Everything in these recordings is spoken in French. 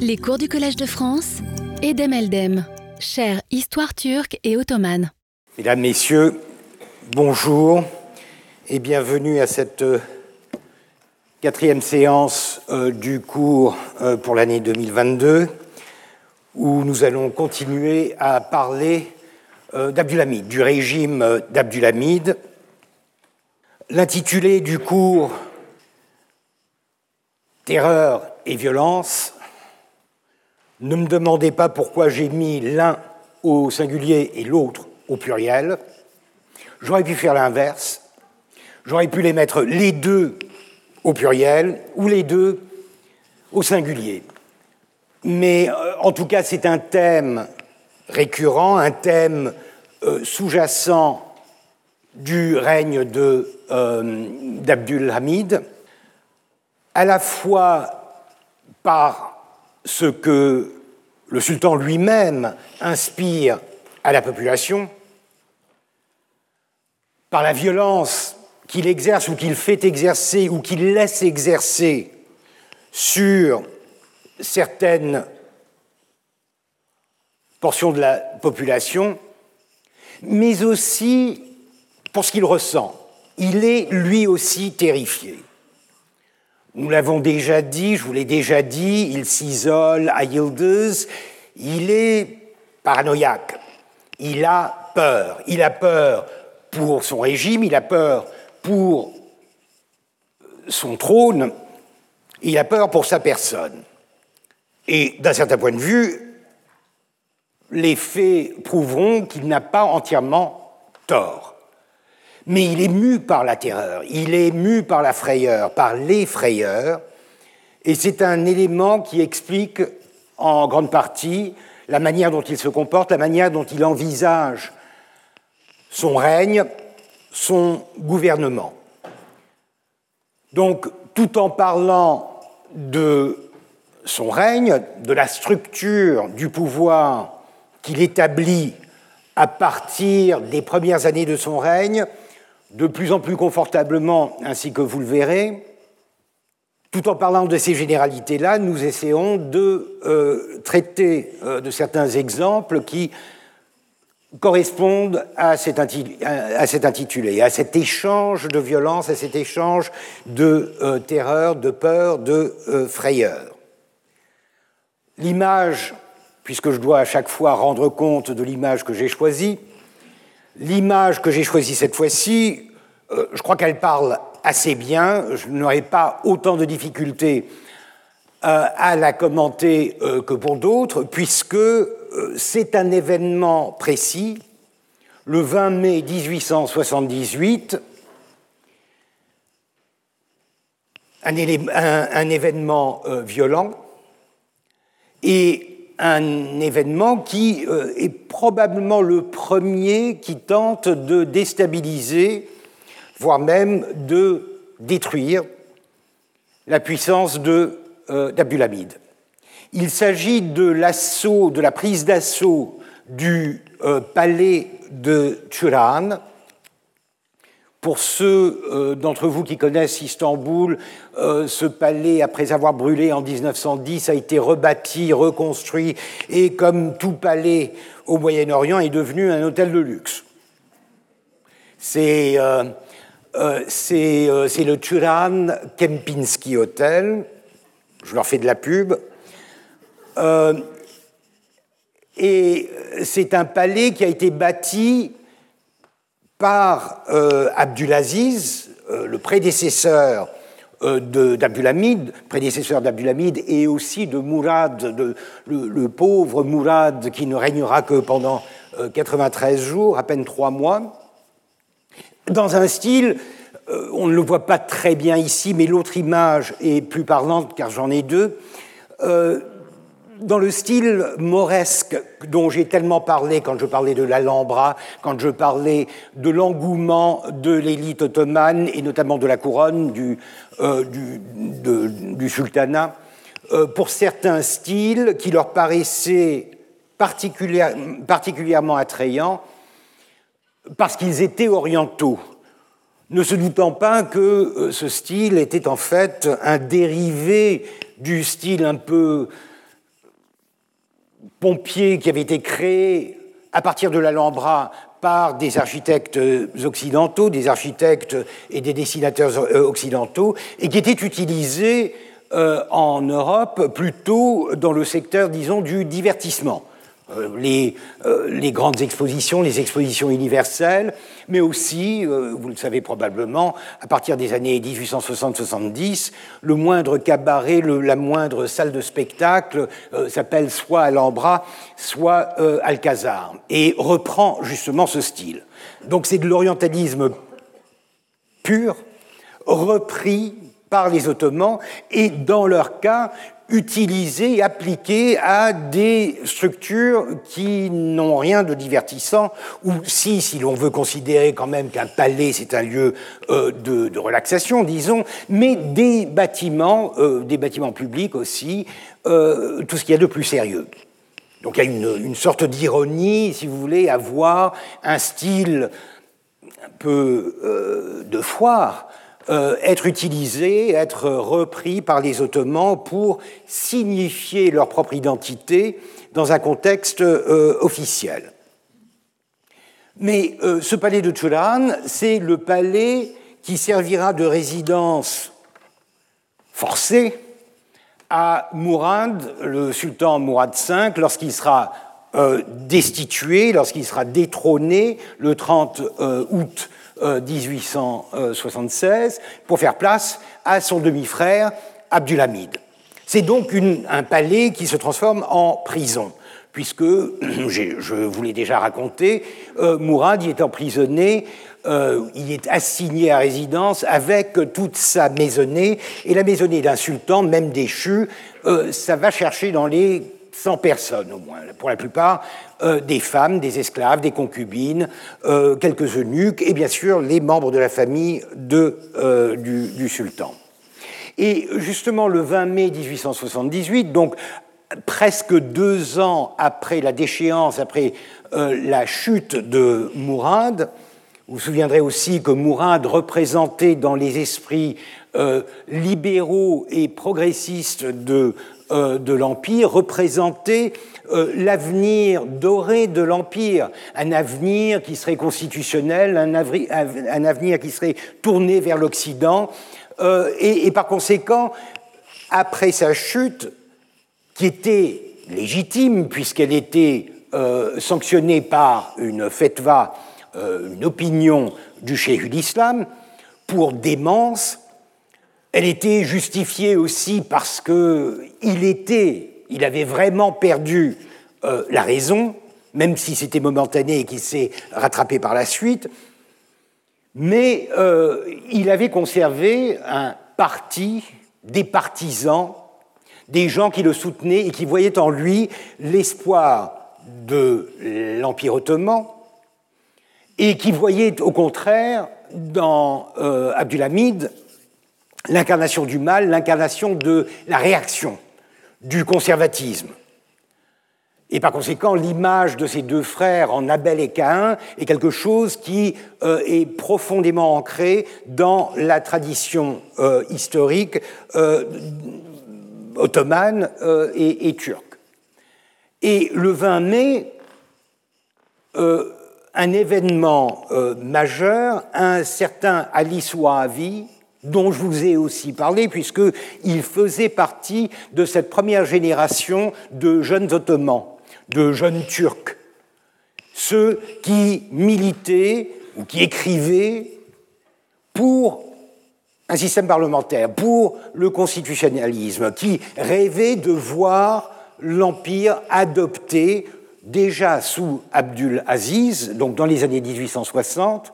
Les cours du Collège de France, Edem Eldem, chère histoire turque et ottomane. Mesdames, Messieurs, bonjour et bienvenue à cette euh, quatrième séance euh, du cours euh, pour l'année 2022 où nous allons continuer à parler d'Abdulhamid, du régime d'Abdulhamid. L'intitulé du cours Terreur et violence. Ne me demandez pas pourquoi j'ai mis l'un au singulier et l'autre au pluriel. J'aurais pu faire l'inverse. J'aurais pu les mettre les deux au pluriel ou les deux au singulier. Mais euh, en tout cas, c'est un thème récurrent, un thème euh, sous-jacent du règne euh, d'Abdul Hamid à la fois par ce que le sultan lui-même inspire à la population, par la violence qu'il exerce ou qu'il fait exercer ou qu'il laisse exercer sur certaines portions de la population, mais aussi pour ce qu'il ressent. Il est lui aussi terrifié. Nous l'avons déjà dit, je vous l'ai déjà dit, il s'isole à Yildiz, il est paranoïaque, il a peur, il a peur pour son régime, il a peur pour son trône, il a peur pour sa personne. Et d'un certain point de vue, les faits prouveront qu'il n'a pas entièrement tort mais il est mu par la terreur, il est mu par la frayeur, par les frayeurs, et c'est un élément qui explique en grande partie la manière dont il se comporte, la manière dont il envisage son règne, son gouvernement. Donc, tout en parlant de son règne, de la structure du pouvoir qu'il établit à partir des premières années de son règne, de plus en plus confortablement, ainsi que vous le verrez. Tout en parlant de ces généralités-là, nous essayons de euh, traiter euh, de certains exemples qui correspondent à cet, intitulé, à cet échange de violence, à cet échange de euh, terreur, de peur, de frayeur. L'image, puisque je dois à chaque fois rendre compte de l'image que j'ai choisie, L'image que j'ai choisie cette fois-ci, euh, je crois qu'elle parle assez bien. Je n'aurai pas autant de difficultés euh, à la commenter euh, que pour d'autres, puisque c'est un événement précis, le 20 mai 1878, un, un événement violent, et un événement qui euh, est probablement le premier qui tente de déstabiliser, voire même de détruire la puissance euh, d'Abdulhamid. Il s'agit de l'assaut, de la prise d'assaut du euh, palais de Turan, pour ceux euh, d'entre vous qui connaissent Istanbul, euh, ce palais, après avoir brûlé en 1910, a été rebâti, reconstruit, et comme tout palais au Moyen-Orient, est devenu un hôtel de luxe. C'est euh, le Turan Kempinski Hotel, je leur fais de la pub, et c'est un palais qui a été bâti par euh, Abdulaziz, euh, le prédécesseur euh, d'Abdulhamid, prédécesseur d'Abdulhamid, et aussi de Mourad, le, pauvre Mourad qui ne régnera que pendant 93 jours, à peine trois mois, dans un style, on ne le voit pas très bien ici, mais l'autre image est plus parlante car j'en ai deux, dans le style mauresque dont j'ai tellement parlé quand je parlais de l'Alhambra, quand je parlais de l'engouement de l'élite ottomane et notamment de la couronne du, euh, sultanat, euh, pour certains styles qui leur paraissaient particulièrement attrayants parce qu'ils étaient orientaux, ne se doutant pas que euh, ce style était en fait un dérivé du style un peu pompier qui avait été créé à partir de l'Alhambra par des architectes occidentaux, des architectes et des dessinateurs occidentaux, et qui était utilisé en Europe plutôt dans le secteur, disons, du divertissement. Euh, les, euh, les, grandes expositions, les expositions universelles, mais aussi, euh, vous le savez probablement, à partir des années 1860-70, le moindre cabaret, la moindre salle de spectacle s'appelle soit Alhambra, soit Alcazar, et reprend justement ce style. Donc c'est de l'orientalisme pur, repris par les Ottomans, et dans leur cas, utilisé, appliqué à des structures qui n'ont rien de divertissant, ou si, si l'on veut considérer quand même qu'un palais c'est un lieu euh, de, relaxation, disons, mais des bâtiments, euh, des bâtiments publics aussi, euh, tout ce qu'il y a de plus sérieux. Donc il y a une, une sorte d'ironie, si vous voulez, à voir un style un peu de foire euh, être utilisés, être repris par les Ottomans pour signifier leur propre identité dans un contexte euh, officiel. Mais euh, ce palais de Turan, c'est le palais qui servira de résidence forcée à Mourad, le sultan Mourad V, lorsqu'il sera destitué, lorsqu'il sera détrôné le 30 août 1876 euh, pour faire place à son demi-frère Abdulhamid. C'est donc un palais qui se transforme en prison, puisque, je vous l'ai déjà raconté, euh, Mourad y est emprisonné, euh, il est assigné à résidence avec toute sa maisonnée, et la maisonnée d'un sultan, même déchu, ça va chercher dans les 100 personnes au moins, pour la plupart euh, des femmes, des esclaves, des concubines, euh, quelques eunuques et bien sûr les membres de la famille euh, du, sultan. Et justement le 20 mai 1878, donc presque deux ans après la déchéance, après la chute de Mourad, vous vous souviendrez aussi que Mourad représentait dans les esprits libéraux et progressistes de euh, de l'Empire représentait euh, l'avenir doré de l'Empire, un avenir qui serait constitutionnel, un, avenir qui serait tourné vers l'Occident, euh, et, par conséquent, après sa chute, qui était légitime puisqu'elle était sanctionnée par une fetva, une opinion du cheikh d'Islam, pour démence, elle était justifiée aussi parce qu'il était, il avait vraiment perdu euh, la raison, même si c'était momentané et qu'il s'est rattrapé par la suite, mais euh, il avait conservé un parti, des partisans, des gens qui le soutenaient et qui voyaient en lui l'espoir de l'Empire ottoman, et qui voyaient au contraire dans euh, Abdulhamid l'incarnation du mal, l'incarnation de la réaction, du conservatisme. Et par conséquent, l'image de ces deux frères en Abel et Caïn est quelque chose qui euh, est profondément ancré dans la tradition euh, historique euh, ottomane et, turque. Et le 20 mai, un événement majeur, un certain Alice Ouahavi, dont je vous ai aussi parlé, puisqu'il faisait partie de cette première génération de jeunes ottomans, de jeunes turcs, ceux qui militaient ou qui écrivaient pour un système parlementaire, pour le constitutionnalisme, qui rêvaient de voir l'Empire adopter, déjà sous Abdul Aziz, donc dans les années 1860,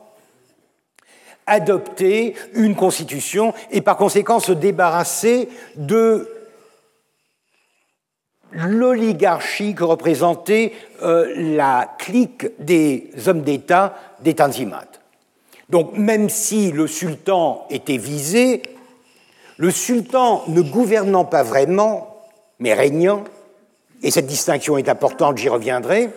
adopter une constitution et par conséquent se débarrasser de l'oligarchie que représentait euh, la clique des hommes d'État des Tanzimat. Donc même si le sultan était visé, le sultan ne gouvernant pas vraiment, mais régnant, et cette distinction est importante, j'y reviendrai,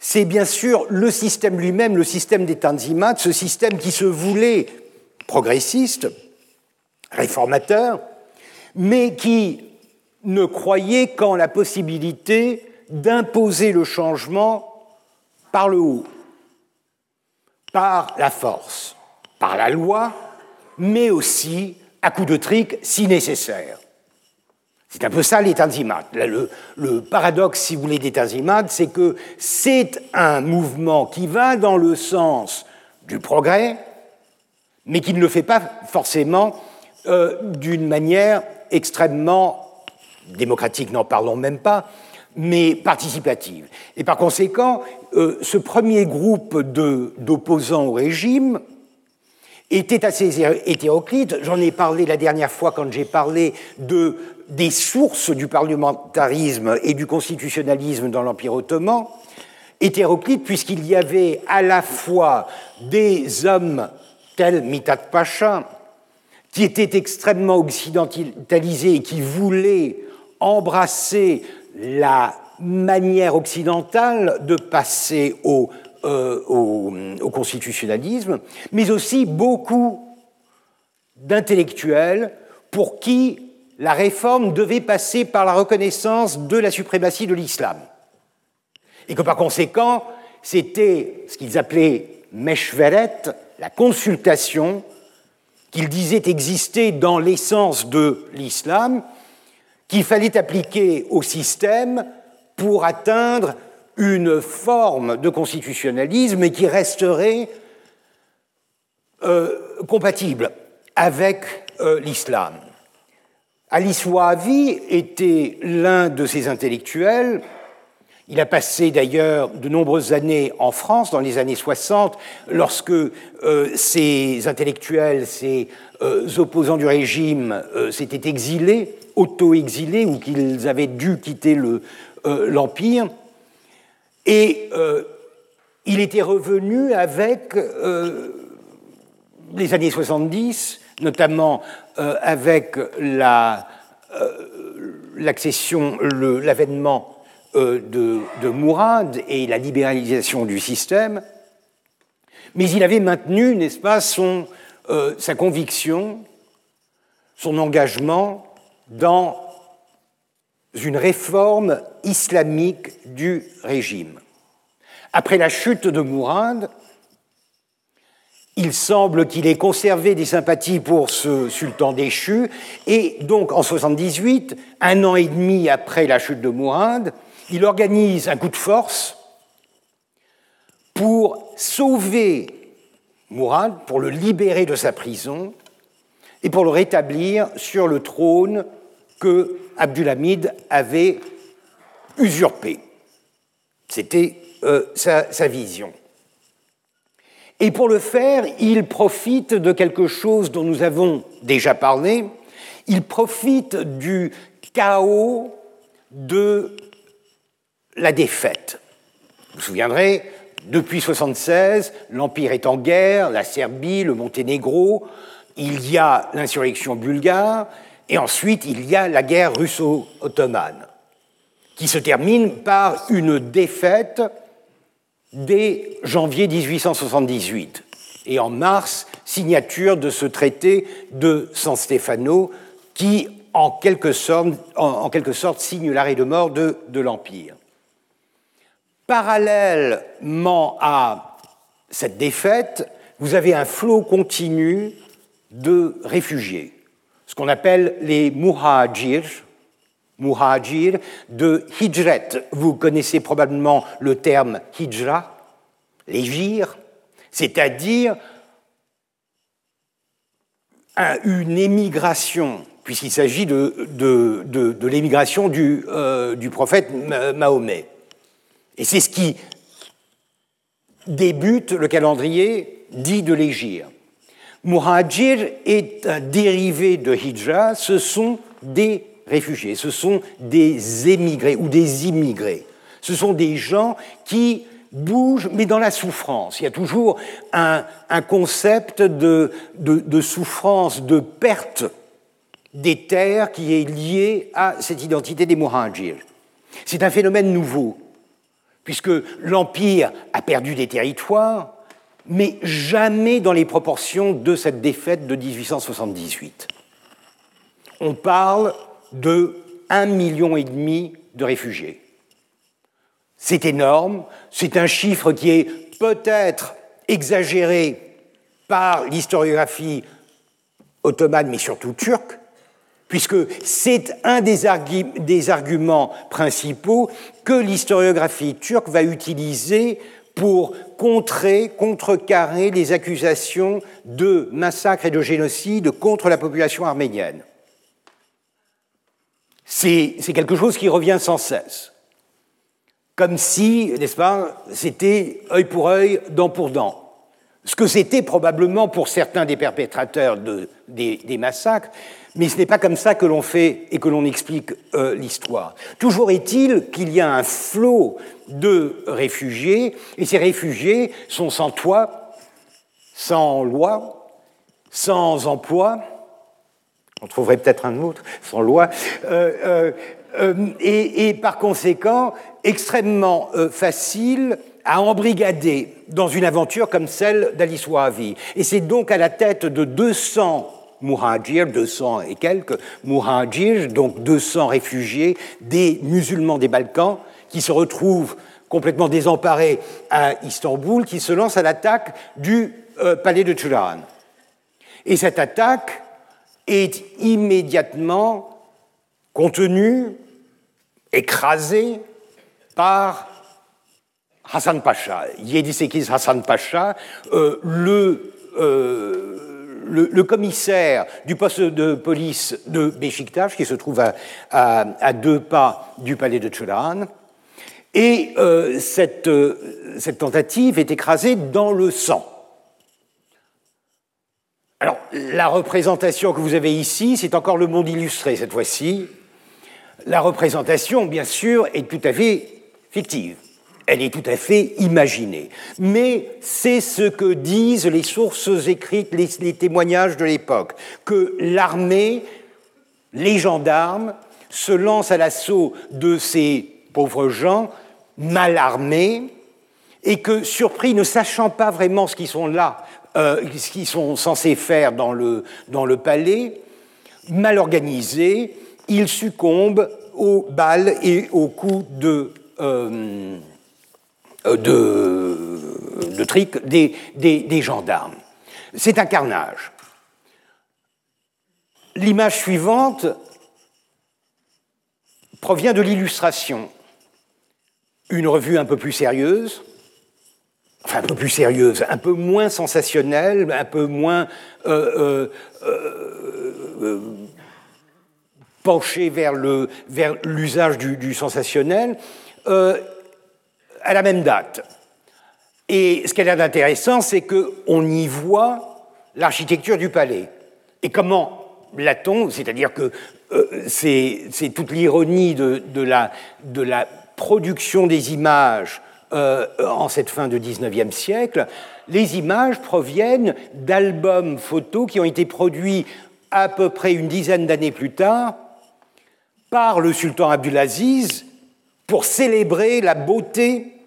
c'est bien sûr le système lui-même, le système des Tanzimat, ce système qui se voulait progressiste, réformateur, mais qui ne croyait qu'en la possibilité d'imposer le changement par le haut, par la force, par la loi, mais aussi à coup de trick si nécessaire. C'est un peu ça les Le, le, paradoxe, si vous voulez, des c'est que c'est un mouvement qui va dans le sens du progrès, mais qui ne le fait pas forcément euh, d'une manière extrêmement démocratique, n'en parlons même pas, mais participative. Et par conséquent, euh, ce premier groupe d'opposants au régime était assez hétéroclite. J'en ai parlé la dernière fois quand j'ai parlé de des sources du parlementarisme et du constitutionnalisme dans l'Empire ottoman, hétéroclite puisqu'il y avait à la fois des hommes tels Mithat Pacha, qui étaient extrêmement occidentalisés et qui voulaient embrasser la manière occidentale de passer au, euh, au constitutionnalisme, mais aussi beaucoup d'intellectuels pour qui la réforme devait passer par la reconnaissance de la suprématie de l'islam. Et que par conséquent, c'était ce qu'ils appelaient Meshveret, la consultation qu'ils disaient exister dans l'essence de l'islam, qu'il fallait appliquer au système pour atteindre une forme de constitutionnalisme qui resterait euh, compatible avec euh, l'islam. Alice Wahavi était l'un de ces intellectuels. Il a passé d'ailleurs de nombreuses années en France, dans les années 60, lorsque euh, ces intellectuels, ces euh, opposants du régime euh, s'étaient exilés, auto-exilés, ou qu'ils avaient dû quitter l'Empire. Et il était revenu avec les années 70 notamment euh, avec euh, l'accession, l'avènement euh, de, Mourad et la libéralisation du système, mais il avait maintenu, n'est-ce pas, son, sa conviction, son engagement dans une réforme islamique du régime. Après la chute de Mourad, il semble qu'il ait conservé des sympathies pour ce sultan déchu, et donc en 78, un an et demi après la chute de Mourad, il organise un coup de force pour sauver Mourad, pour le libérer de sa prison et pour le rétablir sur le trône que Abdulhamid avait usurpé. C'était euh, sa vision. Et pour le faire, il profite de quelque chose dont nous avons déjà parlé. Il profite du chaos de la défaite. Vous vous souviendrez, depuis 1976, l'Empire est en guerre, la Serbie, le Monténégro, il y a l'insurrection bulgare, et ensuite il y a la guerre russo-ottomane, qui se termine par une défaite dès janvier 1878. Et en mars, signature de ce traité de San Stefano qui, en quelque sorte, signe l'arrêt de mort de, de l'Empire. Parallèlement à cette défaite, vous avez un flot continu de réfugiés, ce qu'on appelle les muhajir, muhajir, de hijret. Vous connaissez probablement le terme hijra, légir, c'est-à-dire une émigration, puisqu'il s'agit de, l'émigration du, euh, prophète Mahomet. Et c'est ce qui débute le calendrier dit de l'égir. Muhajir est un dérivé de hijra, ce sont des réfugiés, ce sont des émigrés ou des immigrés. Ce sont des gens qui bougent, mais dans la souffrance. Il y a toujours un, concept de, souffrance, de perte des terres qui est lié à cette identité des Muhajir. C'est un phénomène nouveau, puisque l'Empire a perdu des territoires, mais jamais dans les proportions de cette défaite de 1878. On parle de un million et demi de réfugiés. C'est énorme, c'est un chiffre qui est peut-être exagéré par l'historiographie ottomane, mais surtout turque, puisque c'est un des, des, arguments principaux que l'historiographie turque va utiliser pour contrer, contrecarrer les accusations de massacre et de génocide contre la population arménienne. C'est quelque chose qui revient sans cesse. Comme si, n'est-ce pas, c'était œil pour œil, dent pour dent ce que c'était probablement pour certains des perpétrateurs des, massacres, mais ce n'est pas comme ça que l'on fait et que l'on explique euh, l'histoire. Toujours est-il qu'il y a un flot de réfugiés, et ces réfugiés sont sans toit, sans loi, sans emploi, on trouverait peut-être un autre, sans loi, euh, euh, et, et, par conséquent extrêmement facile à embrigader dans une aventure comme celle d'Alice Wahavi. Et c'est donc à la tête de 200 Muhajir, 200 et quelques Muhajir, donc 200 réfugiés des musulmans des Balkans, qui se retrouvent complètement désemparés à Istanbul, qui se lancent à l'attaque du euh, palais de Turan. Et cette attaque est immédiatement contenue, écrasée par Hassan Pacha, Yedisekiz Hassan Pacha, euh, euh, le, le, commissaire du poste de police de Beşiktaş, qui se trouve à, deux pas du palais de Turan. Et euh, cette, cette, tentative est écrasée dans le sang. Alors, la représentation que vous avez ici, c'est encore le monde illustré cette fois-ci. La représentation, bien sûr, est tout à fait fictive elle est tout à fait imaginée. Mais c'est ce que disent les sources écrites, les, témoignages de l'époque, que l'armée, les gendarmes, se lancent à l'assaut de ces pauvres gens mal armés et que, surpris, ne sachant pas vraiment ce qu'ils sont là, euh, ce qu'ils sont censés faire dans le, dans le palais, mal organisés, ils succombent aux balles et aux coups de, euh, euh, de, trick des, des, gendarmes. C'est un carnage. L'image suivante provient de l'illustration. Une revue un peu plus sérieuse, enfin un peu plus sérieuse, un peu moins sensationnelle, un peu moins euh, euh, penchée vers l'usage vers du, du, sensationnel à la même date. Et ce qui a d'intéressant, c'est qu'on y voit l'architecture du palais. Et comment l'a-t-on? C'est-à-dire que euh, c'est toute l'ironie de, la, de, la, production des images euh, en cette fin de 19e siècle. Les images proviennent d'albums photos qui ont été produits à peu près une dizaine d'années plus tard par le sultan Abdulaziz pour célébrer la beauté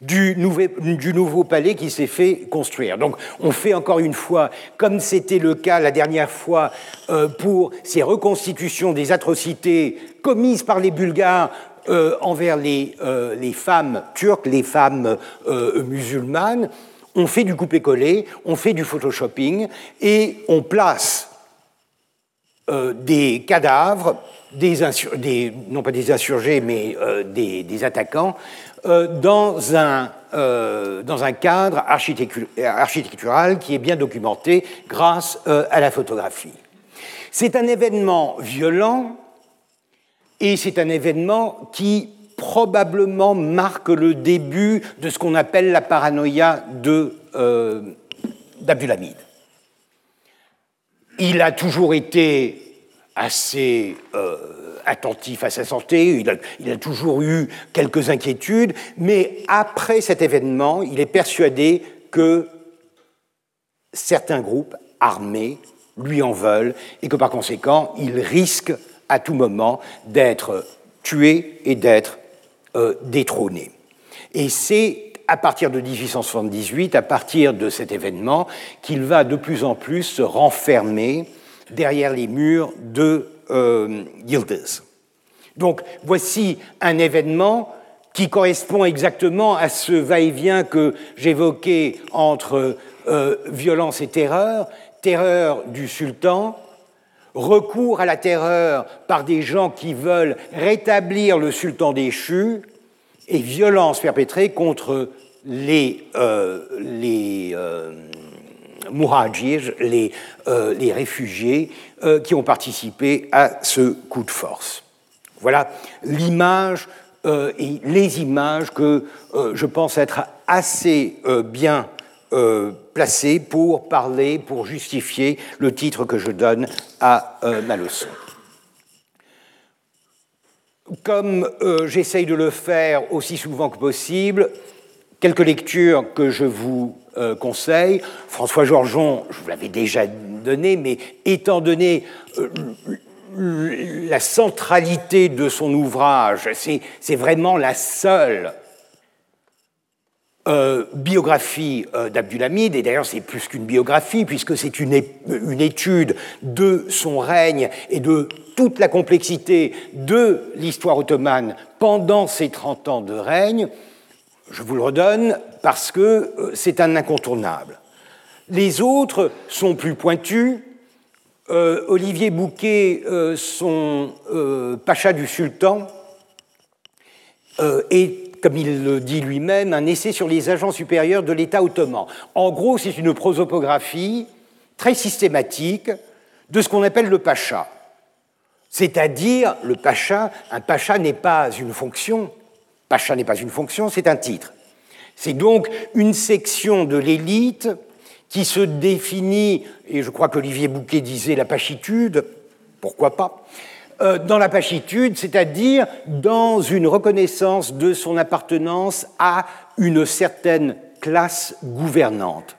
du, nouveau palais qui s'est fait construire. Donc on fait encore une fois, comme c'était le cas la dernière fois euh, pour ces reconstitutions des atrocités commises par les Bulgares euh, envers euh, les, femmes turques, les femmes musulmanes, on fait du coupé-collé, on fait du photoshopping et on place des cadavres des, non pas des insurgés, mais euh, des, attaquants, euh, euh, dans un cadre architectural qui est bien documenté grâce à la photographie. C'est un événement violent et c'est un événement qui probablement marque le début de ce qu'on appelle la paranoïa d'Abdulhamid. Il a toujours été assez euh, attentif à sa santé, il a, toujours eu quelques inquiétudes, mais après cet événement, il est persuadé que certains groupes armés lui en veulent et que par conséquent, il risque à tout moment d'être tué et d'être euh, détrôné. Et c'est à partir de 1878, à partir de cet événement, qu'il va de plus en plus se renfermer derrière les murs de euh, Yildiz. Donc voici un événement qui correspond exactement à ce va-et-vient que j'évoquais entre euh, violence et terreur, terreur du sultan, recours à la terreur par des gens qui veulent rétablir le sultan déchu, et violence perpétrée contre les, euh, les euh, euh, les, réfugiés qui ont participé à ce coup de force. Voilà l'image et les images que je pense être assez bien placées pour parler, pour justifier le titre que je donne à ma leçon. Comme euh, j'essaye de le faire aussi souvent que possible, quelques lectures que je vous euh, conseille. François Georgeon, je vous l'avais déjà donné, mais étant donné euh, la centralité de son ouvrage, c'est vraiment la seule biographie d'Abdulhamid, et d'ailleurs c'est plus qu'une biographie, puisque c'est une, une, étude de son règne et de toute la complexité de l'histoire ottomane pendant ces 30 ans de règne, je vous le redonne parce que euh, c'est un incontournable. Les autres sont plus pointus. Euh, Olivier Bouquet, euh, son pacha du sultan, est, comme il le dit lui-même, un essai sur les agents supérieurs de l'État ottoman. En gros, c'est une prosopographie très systématique de ce qu'on appelle le pacha. C'est-à-dire, le pacha, un pacha n'est pas une fonction, pacha n'est pas une fonction, c'est un titre. C'est donc une section de l'élite qui se définit, et je crois qu'Olivier Bouquet disait la pachitude, pourquoi pas, euh, dans la pachitude, c'est-à-dire dans une reconnaissance de son appartenance à une certaine classe gouvernante.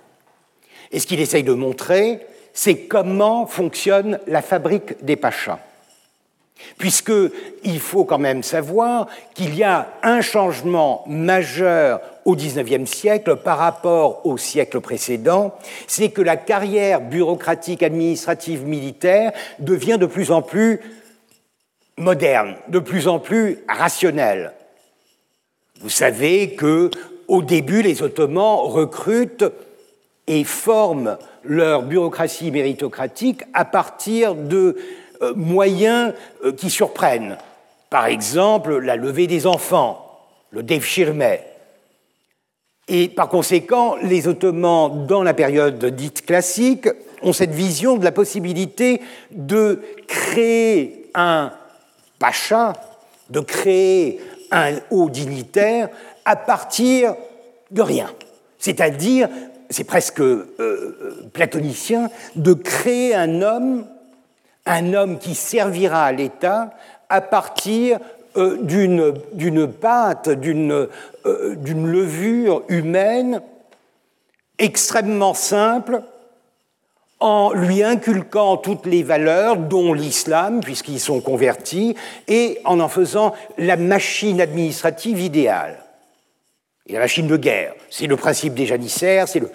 Et ce qu'il essaye de montrer, c'est comment fonctionne la fabrique des pachas puisqu'il faut quand même savoir qu'il y a un changement majeur au XIXe siècle par rapport au siècle précédent, c'est que la carrière bureaucratique, administrative, militaire devient de plus en plus moderne, de plus en plus rationnelle. Vous savez que au début, les Ottomans recrutent et forment leur bureaucratie méritocratique à partir de euh, moyens euh, qui surprennent. Par exemple, la levée des enfants, le devshirme. Et par conséquent, les Ottomans, dans la période dite classique, ont cette vision de la possibilité de créer un pacha, de créer un haut dignitaire à partir de rien. C'est-à-dire, c'est presque euh, platonicien, de créer un homme un homme qui servira à l'État à partir euh, d'une pâte, euh, d'une levure humaine extrêmement simple, en lui inculquant toutes les valeurs, dont l'islam, puisqu'ils sont convertis, et en en faisant la machine administrative idéale. La machine de guerre, c'est le principe des janissaires, le...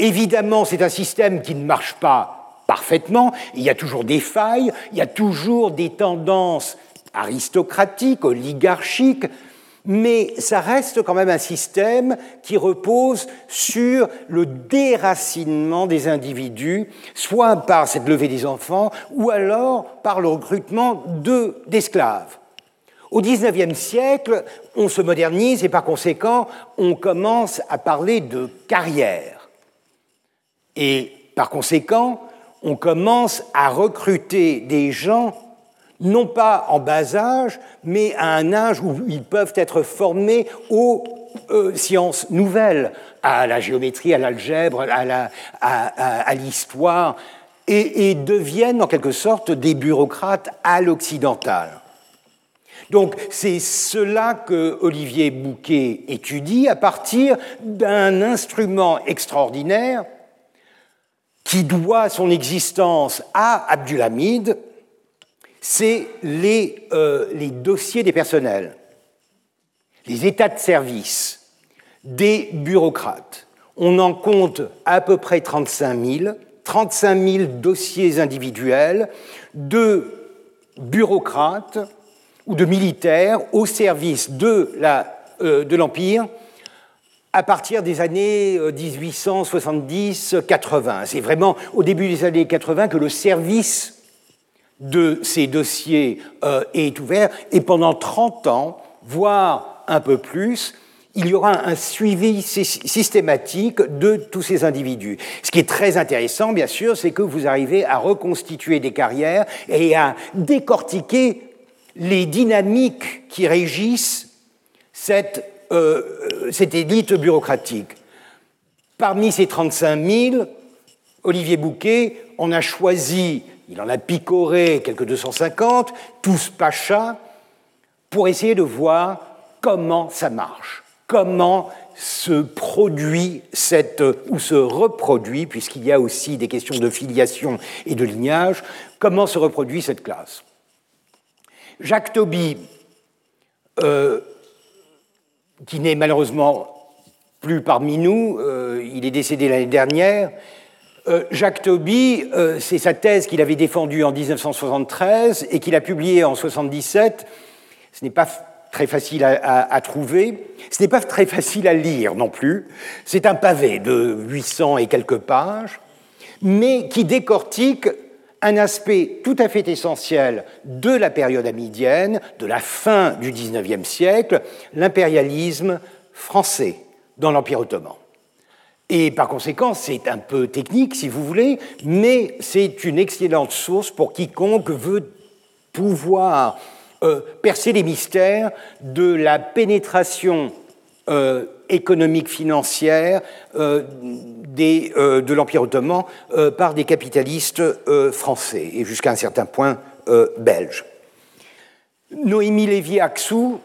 Évidemment, c'est un système qui ne marche pas parfaitement, il y a toujours des failles, il y a toujours des tendances aristocratiques, oligarchiques, mais ça reste quand même un système qui repose sur le déracinement des individus, soit par cette levée des enfants, ou alors par le recrutement d'esclaves. Au XIXe siècle, on se modernise et par conséquent, on commence à parler de carrière. Et par conséquent, on commence à recruter des gens, non pas en bas âge, mais à un âge où ils peuvent être formés aux euh, sciences nouvelles, à la géométrie, à l'algèbre, à l'histoire, et, et, deviennent en quelque sorte des bureaucrates à l'occidental. Donc c'est cela que Olivier Bouquet étudie à partir d'un instrument extraordinaire qui doit son existence à Abdulhamid, c'est les, euh, les dossiers des personnels, les états de service des bureaucrates. On en compte à peu près 35 000, 35 000 dossiers individuels de bureaucrates ou de militaires au service de l'Empire à partir des années 1870-80. C'est vraiment au début des années 80 que le service de ces dossiers est ouvert et pendant 30 ans, voire un peu plus, il y aura un suivi systématique de tous ces individus. Ce qui est très intéressant, bien sûr, c'est que vous arrivez à reconstituer des carrières et à décortiquer les dynamiques qui régissent cette, euh, cette élite bureaucratique. Parmi ces 35 000, Olivier Bouquet en a choisi, il en a picoré quelques 250, tous Pacha, pour essayer de voir comment ça marche comment se produit cette, ou se reproduit, puisqu'il y a aussi des questions de filiation et de lignage, comment se reproduit cette classe. Jacques Toby, euh, qui n'est malheureusement plus parmi nous, euh, il est décédé l'année dernière, euh, Jacques Toby, c'est sa thèse qu'il avait défendue en 1973 et qu'il a publiée en 1977. Ce n'est pas très facile à, trouver. Ce n'est pas très facile à lire non plus. C'est un pavé de 800 et quelques pages, mais qui décortique un aspect tout à fait essentiel de la période amidienne, de la fin du XIXe siècle, l'impérialisme français dans l'Empire ottoman. Et par conséquent, c'est un peu technique, si vous voulez, mais c'est une excellente source pour quiconque veut pouvoir euh, percer les mystères de la pénétration euh, économique financière euh, de l'Empire ottoman par des capitalistes français et jusqu'à un certain point belges. Noémie Lévy-Axou,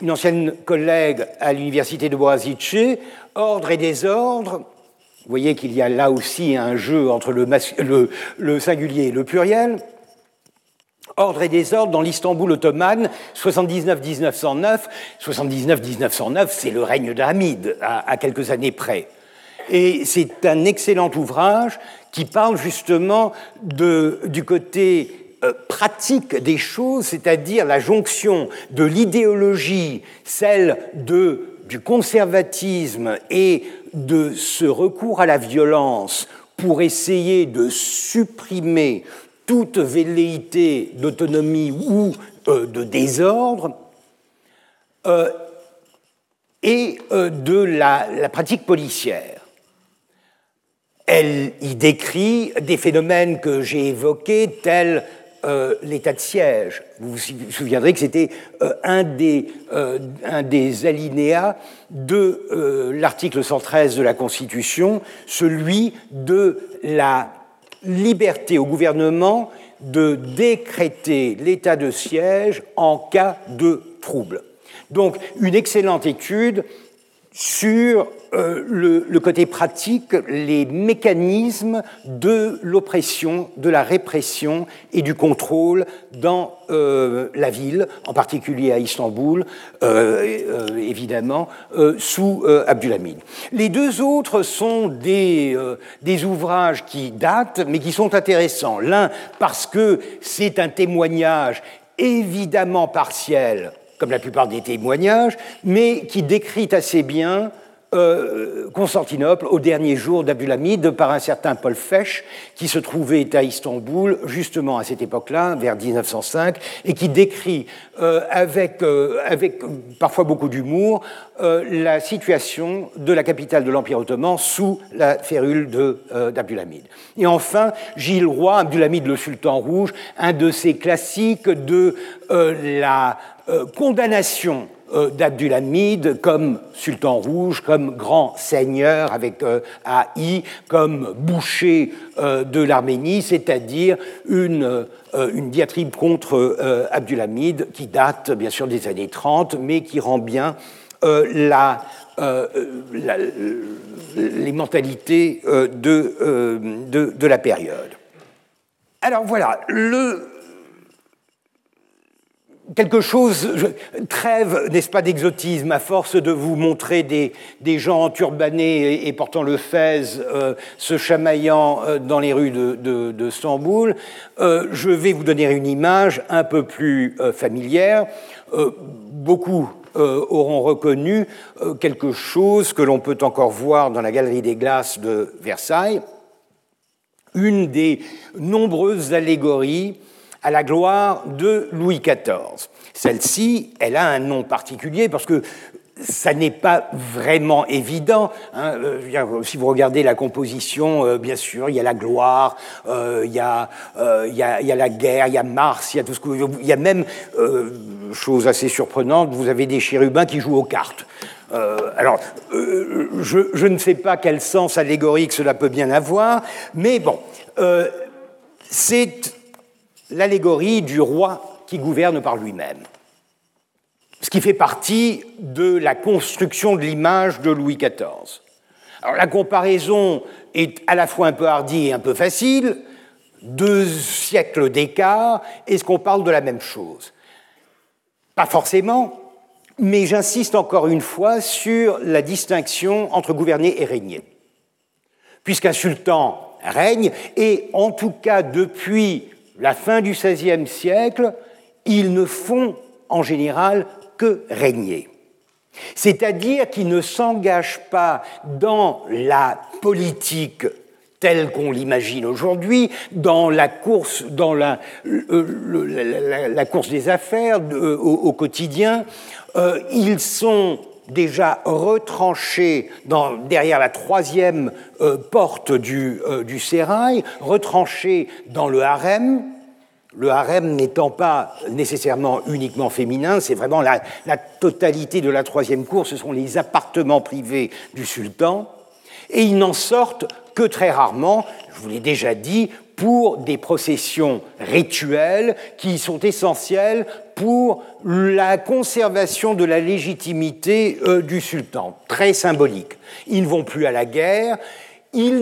une ancienne collègue à l'université de Boazice, Ordre et désordre, vous voyez qu'il y a là aussi un jeu entre le singulier et le pluriel, Ordre et désordre dans l'Istanbul ottomane, 79-1909. 79-1909, c'est le règne d'Hamid, à, quelques années près. Et c'est un excellent ouvrage qui parle justement du côté euh, pratique des choses, c'est-à-dire la jonction de l'idéologie, celle du conservatisme et de ce recours à la violence pour essayer de supprimer toute velléité d'autonomie ou euh, de désordre, euh, et de la, pratique policière. Elle y décrit des phénomènes que j'ai évoqués, tels l'état de siège. Vous vous souviendrez que c'était un, des, un des alinéas de l'article 113 de la Constitution, celui de la liberté au gouvernement de décréter l'état de siège en cas de trouble. Donc une excellente étude sur euh, le, côté pratique, les mécanismes de l'oppression, de la répression et du contrôle dans euh, la ville, en particulier à Istanbul, euh, évidemment, sous Abdulhamid. Les deux autres sont des, des ouvrages qui datent, mais qui sont intéressants. L'un parce que c'est un témoignage évidemment partiel comme la plupart des témoignages, mais qui décrit assez bien euh, Constantinople au dernier jour d'Abulamide par un certain Paul Fesch qui se trouvait à Istanbul justement à cette époque-là, vers 1905, et qui décrit euh, avec, euh, avec parfois beaucoup d'humour la situation de la capitale de l'Empire ottoman sous la férule d'Abdulhamid. Et enfin, Gilles Roy, Abdulhamid le Sultan Rouge, un de ces classiques de la condamnation euh, d'Abdulhamid comme sultan rouge, comme grand seigneur avec euh, AI, comme boucher euh, de l'Arménie, c'est-à-dire une, une, diatribe contre Abdulhamid qui date bien sûr des années 30, mais qui rend bien les mentalités de, la période. Alors voilà, quelque chose, trêve, n'est-ce pas, d'exotisme, à force de vous montrer des, des gens turbanés et, portant le fez, euh, se chamaillant euh, dans les rues de, de, Stamboul, euh, je vais vous donner une image un peu plus familière. beaucoup auront reconnu quelque chose que l'on peut encore voir dans la Galerie des Glaces de Versailles, une des nombreuses allégories à la gloire de Louis XIV. Celle-ci, elle a un nom particulier parce que ça n'est pas vraiment évident. Hein. Euh, si vous regardez la composition, euh, bien sûr, il y a la gloire, euh, il, y a, la guerre, il y a Mars, il y a tout ce que, il y a même chose assez surprenante, vous avez des chérubins qui jouent aux cartes. alors, je, ne sais pas quel sens allégorique cela peut bien avoir, mais bon, c'est l'allégorie du roi qui gouverne par lui-même. Ce qui fait partie de la construction de l'image de Louis XIV. Alors la comparaison est à la fois un peu hardie et un peu facile. Deux siècles d'écart, est-ce qu'on parle de la même chose? Pas forcément, mais j'insiste encore une fois sur la distinction entre gouverner et régner. Puisqu'un sultan règne, et en tout cas depuis la fin du XVIe siècle, ils ne font en général que régner. C'est-à-dire qu'ils ne s'engagent pas dans la politique telle qu'on l'imagine aujourd'hui, dans la course, dans la, la, course des affaires au, quotidien. Euh, ils sont déjà retranchés dans, derrière la troisième euh, porte du, euh, sérail, retranchés dans le harem. Le harem n'étant pas nécessairement uniquement féminin, c'est vraiment la, la, totalité de la troisième cour, ce sont les appartements privés du sultan, et ils n'en sortent que très rarement, je vous l'ai déjà dit, pour des processions rituelles qui sont essentielles pour la conservation de la légitimité euh, du sultan, très symbolique. Ils ne vont plus à la guerre, ils,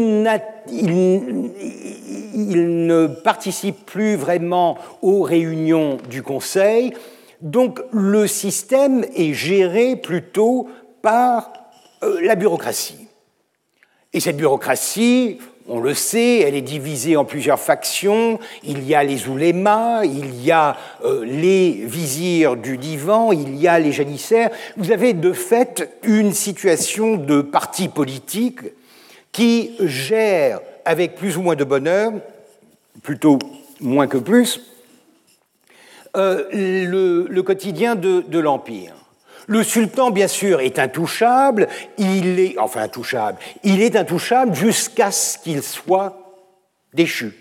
ne participent plus vraiment aux réunions du Conseil, donc le système est géré plutôt par euh, la bureaucratie. Et cette bureaucratie, on le sait, elle est divisée en plusieurs factions. Il y a les oulémas, il y a euh, les vizirs du divan, il y a les janissaires. Vous avez de fait une situation de parti politique qui gère avec plus ou moins de bonheur, plutôt moins que plus, euh, le, quotidien de l'Empire. Le sultan, bien sûr, est intouchable, il est, enfin intouchable, il est intouchable jusqu'à ce qu'il soit déchu.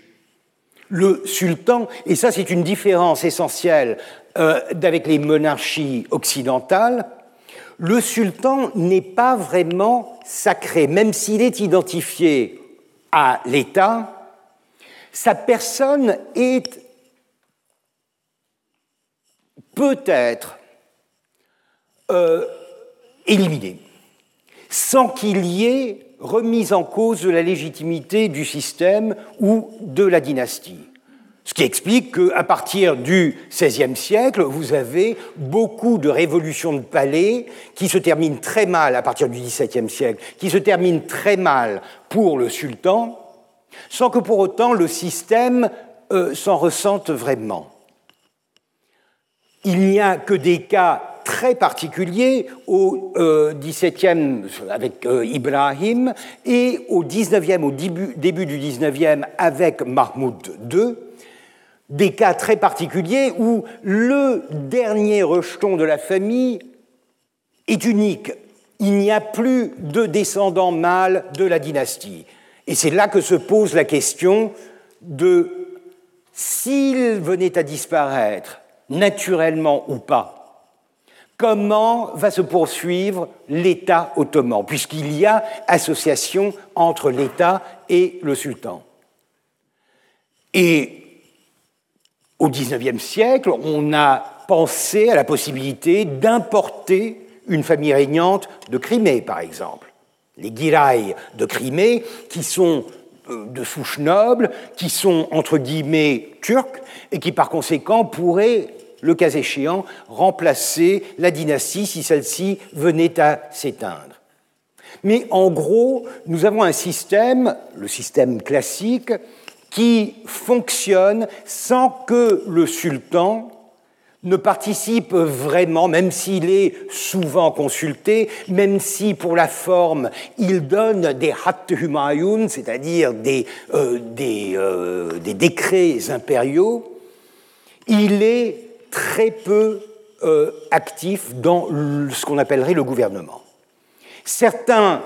Le sultan, et ça c'est une différence essentielle euh, avec les monarchies occidentales, le sultan n'est pas vraiment sacré, même s'il est identifié à l'État, sa personne est peut-être euh, éliminé, sans qu'il y ait remise en cause de la légitimité du système ou de la dynastie. Ce qui explique qu'à partir du XVIe siècle, vous avez beaucoup de révolutions de palais qui se terminent très mal à partir du XVIIe siècle, qui se terminent très mal pour le sultan, sans que pour autant le système euh, s'en ressente vraiment. Il n'y a que des cas très particulier au XVIIe euh, avec euh, Ibrahim et au XIXe, au début, du XIXe avec Mahmoud II, des cas très particuliers où le dernier rejeton de la famille est unique. Il n'y a plus de descendants mâles de la dynastie. Et c'est là que se pose la question de s'il venait à disparaître, naturellement ou pas, comment va se poursuivre l'État ottoman, puisqu'il y a association entre l'État et le sultan. Et au XIXe siècle, on a pensé à la possibilité d'importer une famille régnante de Crimée, par exemple. Les Girai de Crimée, qui sont euh, de souche noble, qui sont entre guillemets turcs, et qui par conséquent pourraient le cas échéant, remplacer la dynastie si celle-ci venait à s'éteindre. Mais en gros, nous avons un système, le système classique, qui fonctionne sans que le sultan ne participe vraiment, même s'il est souvent consulté, même si pour la forme il donne des hat humayun, c'est-à-dire des, euh, euh, des, décrets impériaux, il est très peu euh, actif dans ce qu'on appellerait le gouvernement. Certains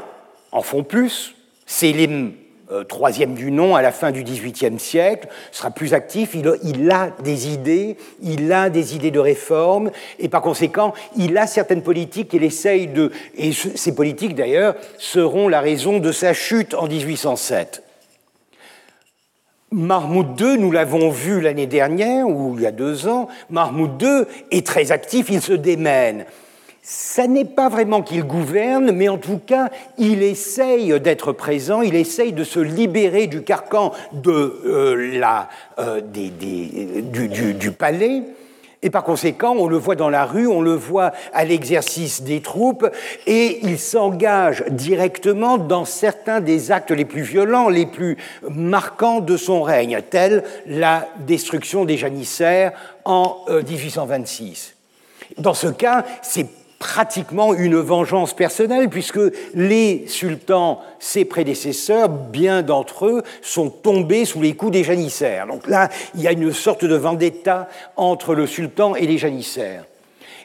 en font plus, Selim euh, troisième du nom à la fin du XVIIIe siècle, sera plus actif, il, a des idées, il a des idées de réforme, et par conséquent, il a certaines politiques qu'il essaye de... Et ces politiques, d'ailleurs, seront la raison de sa chute en 1807. Mahmoud II, nous l'avons vu l'année dernière, ou il y a deux ans, Mahmoud II est très actif, il se démène ça n'est pas vraiment qu'il gouverne, mais en tout cas, il essaye d'être présent, il essaye de se libérer du carcan de, euh, la, euh, du, palais. Et par conséquent, on le voit dans la rue, on le voit à l'exercice des troupes, et il s'engage directement dans certains des actes les plus violents, les plus marquants de son règne, tels la destruction des janissaires en 1826. Euh, dans ce cas, c'est pratiquement une vengeance personnelle, puisque les sultans, ses prédécesseurs, bien d'entre eux, sont tombés sous les coups des janissaires. Donc là, il y a une sorte de vendetta entre le sultan et les janissaires.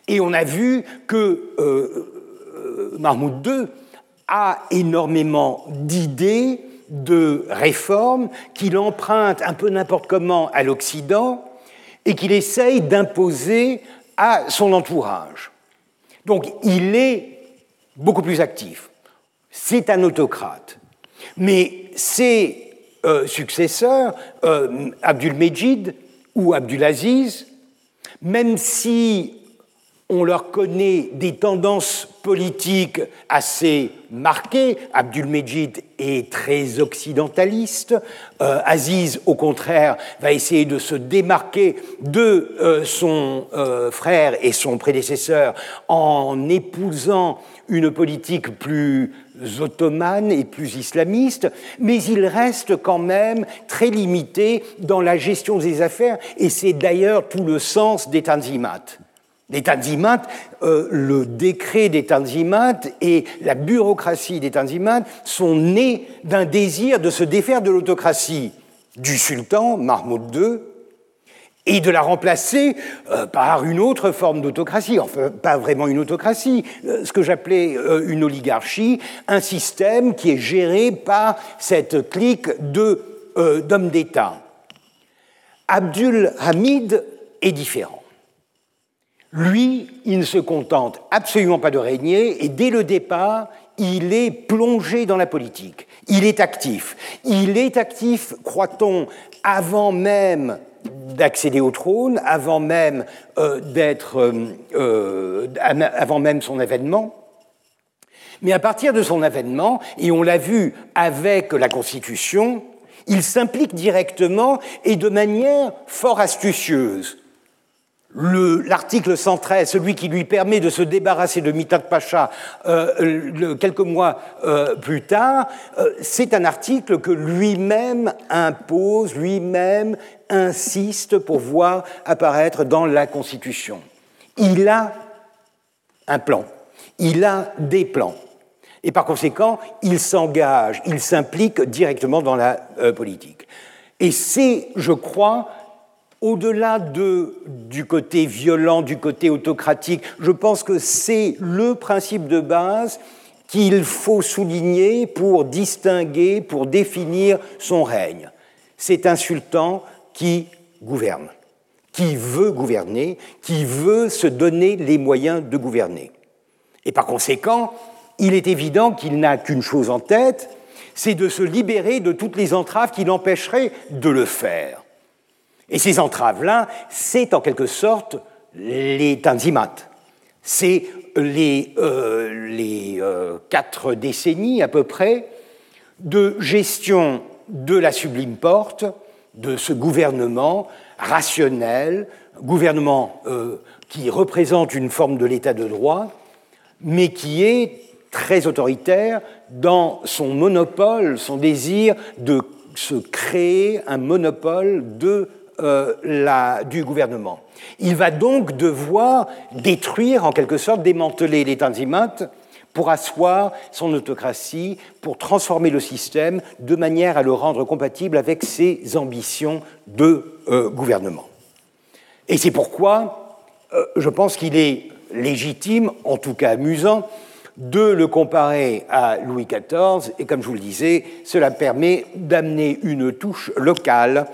Et on a vu que euh, euh Mahmoud II a énormément d'idées, de réformes qu'il emprunte un peu n'importe comment à l'Occident et qu'il essaye d'imposer à son entourage. Donc il est beaucoup plus actif. C'est un autocrate. Mais ses euh, successeurs, euh, Abdul-Mejid ou Abdulaziz, même si on leur connaît des tendances politiques assez marquées. Abdul-Mejid est très occidentaliste. Euh, Aziz, au contraire, va essayer de se démarquer de euh, son euh, frère et son prédécesseur en épousant une politique plus ottomane et plus islamiste, mais il reste quand même très limité dans la gestion des affaires, et c'est d'ailleurs tout le sens des Tanzimat. Les Tanzimat, euh, le décret des Tanzimat et la bureaucratie des Tanzimat sont nés d'un désir de se défaire de l'autocratie du sultan Mahmoud II et de la remplacer euh, par une autre forme d'autocratie, enfin pas vraiment une autocratie, euh, ce que j'appelais une oligarchie, un système qui est géré par cette clique d'hommes d'État. Abdul Hamid est différent. Lui, il ne se contente absolument pas de régner et dès le départ, il est plongé dans la politique. Il est actif. Il est actif, croit-on, avant même d'accéder au trône, avant même euh, d'être, euh, euh, avant même son avènement. Mais à partir de son avènement, et on l'a vu avec la Constitution, il s'implique directement et de manière fort astucieuse l'article 113, celui qui lui permet de se débarrasser de Mithat Pacha euh, quelques mois euh, plus tard, euh, c'est un article que lui-même impose, lui-même insiste pour voir apparaître dans la Constitution. Il a un plan, il a des plans. Et par conséquent, il s'engage, il s'implique directement dans la politique. Et c'est, je crois, au-delà de, du côté violent, du côté autocratique, je pense que c'est le principe de base qu'il faut souligner pour distinguer, pour définir son règne. C'est un sultan qui gouverne, qui veut gouverner, qui veut se donner les moyens de gouverner. Et par conséquent, il est évident qu'il n'a qu'une chose en tête, c'est de se libérer de toutes les entraves qui l'empêcheraient de le faire. Et ces entraves-là, c'est en quelque sorte les tanzimat. C'est les, euh, euh, quatre décennies à peu près de gestion de la sublime porte, de ce gouvernement rationnel, gouvernement euh, qui représente une forme de l'état de droit, mais qui est très autoritaire dans son monopole, son désir de se créer un monopole de, euh, du gouvernement. Il va donc devoir détruire, en quelque sorte, démanteler les Tanzimat pour asseoir son autocratie, pour transformer le système de manière à le rendre compatible avec ses ambitions de euh, gouvernement. Et c'est pourquoi euh, je pense qu'il est légitime, en tout cas amusant, de le comparer à Louis XIV, et comme je vous le disais, cela permet d'amener une touche locale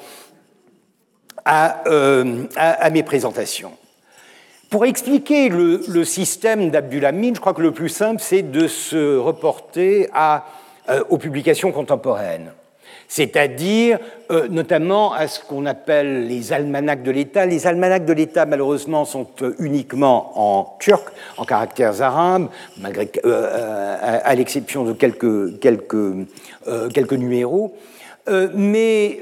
à, euh, mes présentations. Pour expliquer le, système d'Abdulhamid, je crois que le plus simple, c'est de se reporter à, euh, aux publications contemporaines c'est-à-dire euh, notamment à ce qu'on appelle les almanachs de l'État. Les almanachs de l'État, malheureusement, sont uniquement en turc, en caractères arabes, euh, à, l'exception de quelques, quelques, quelques numéros. Mais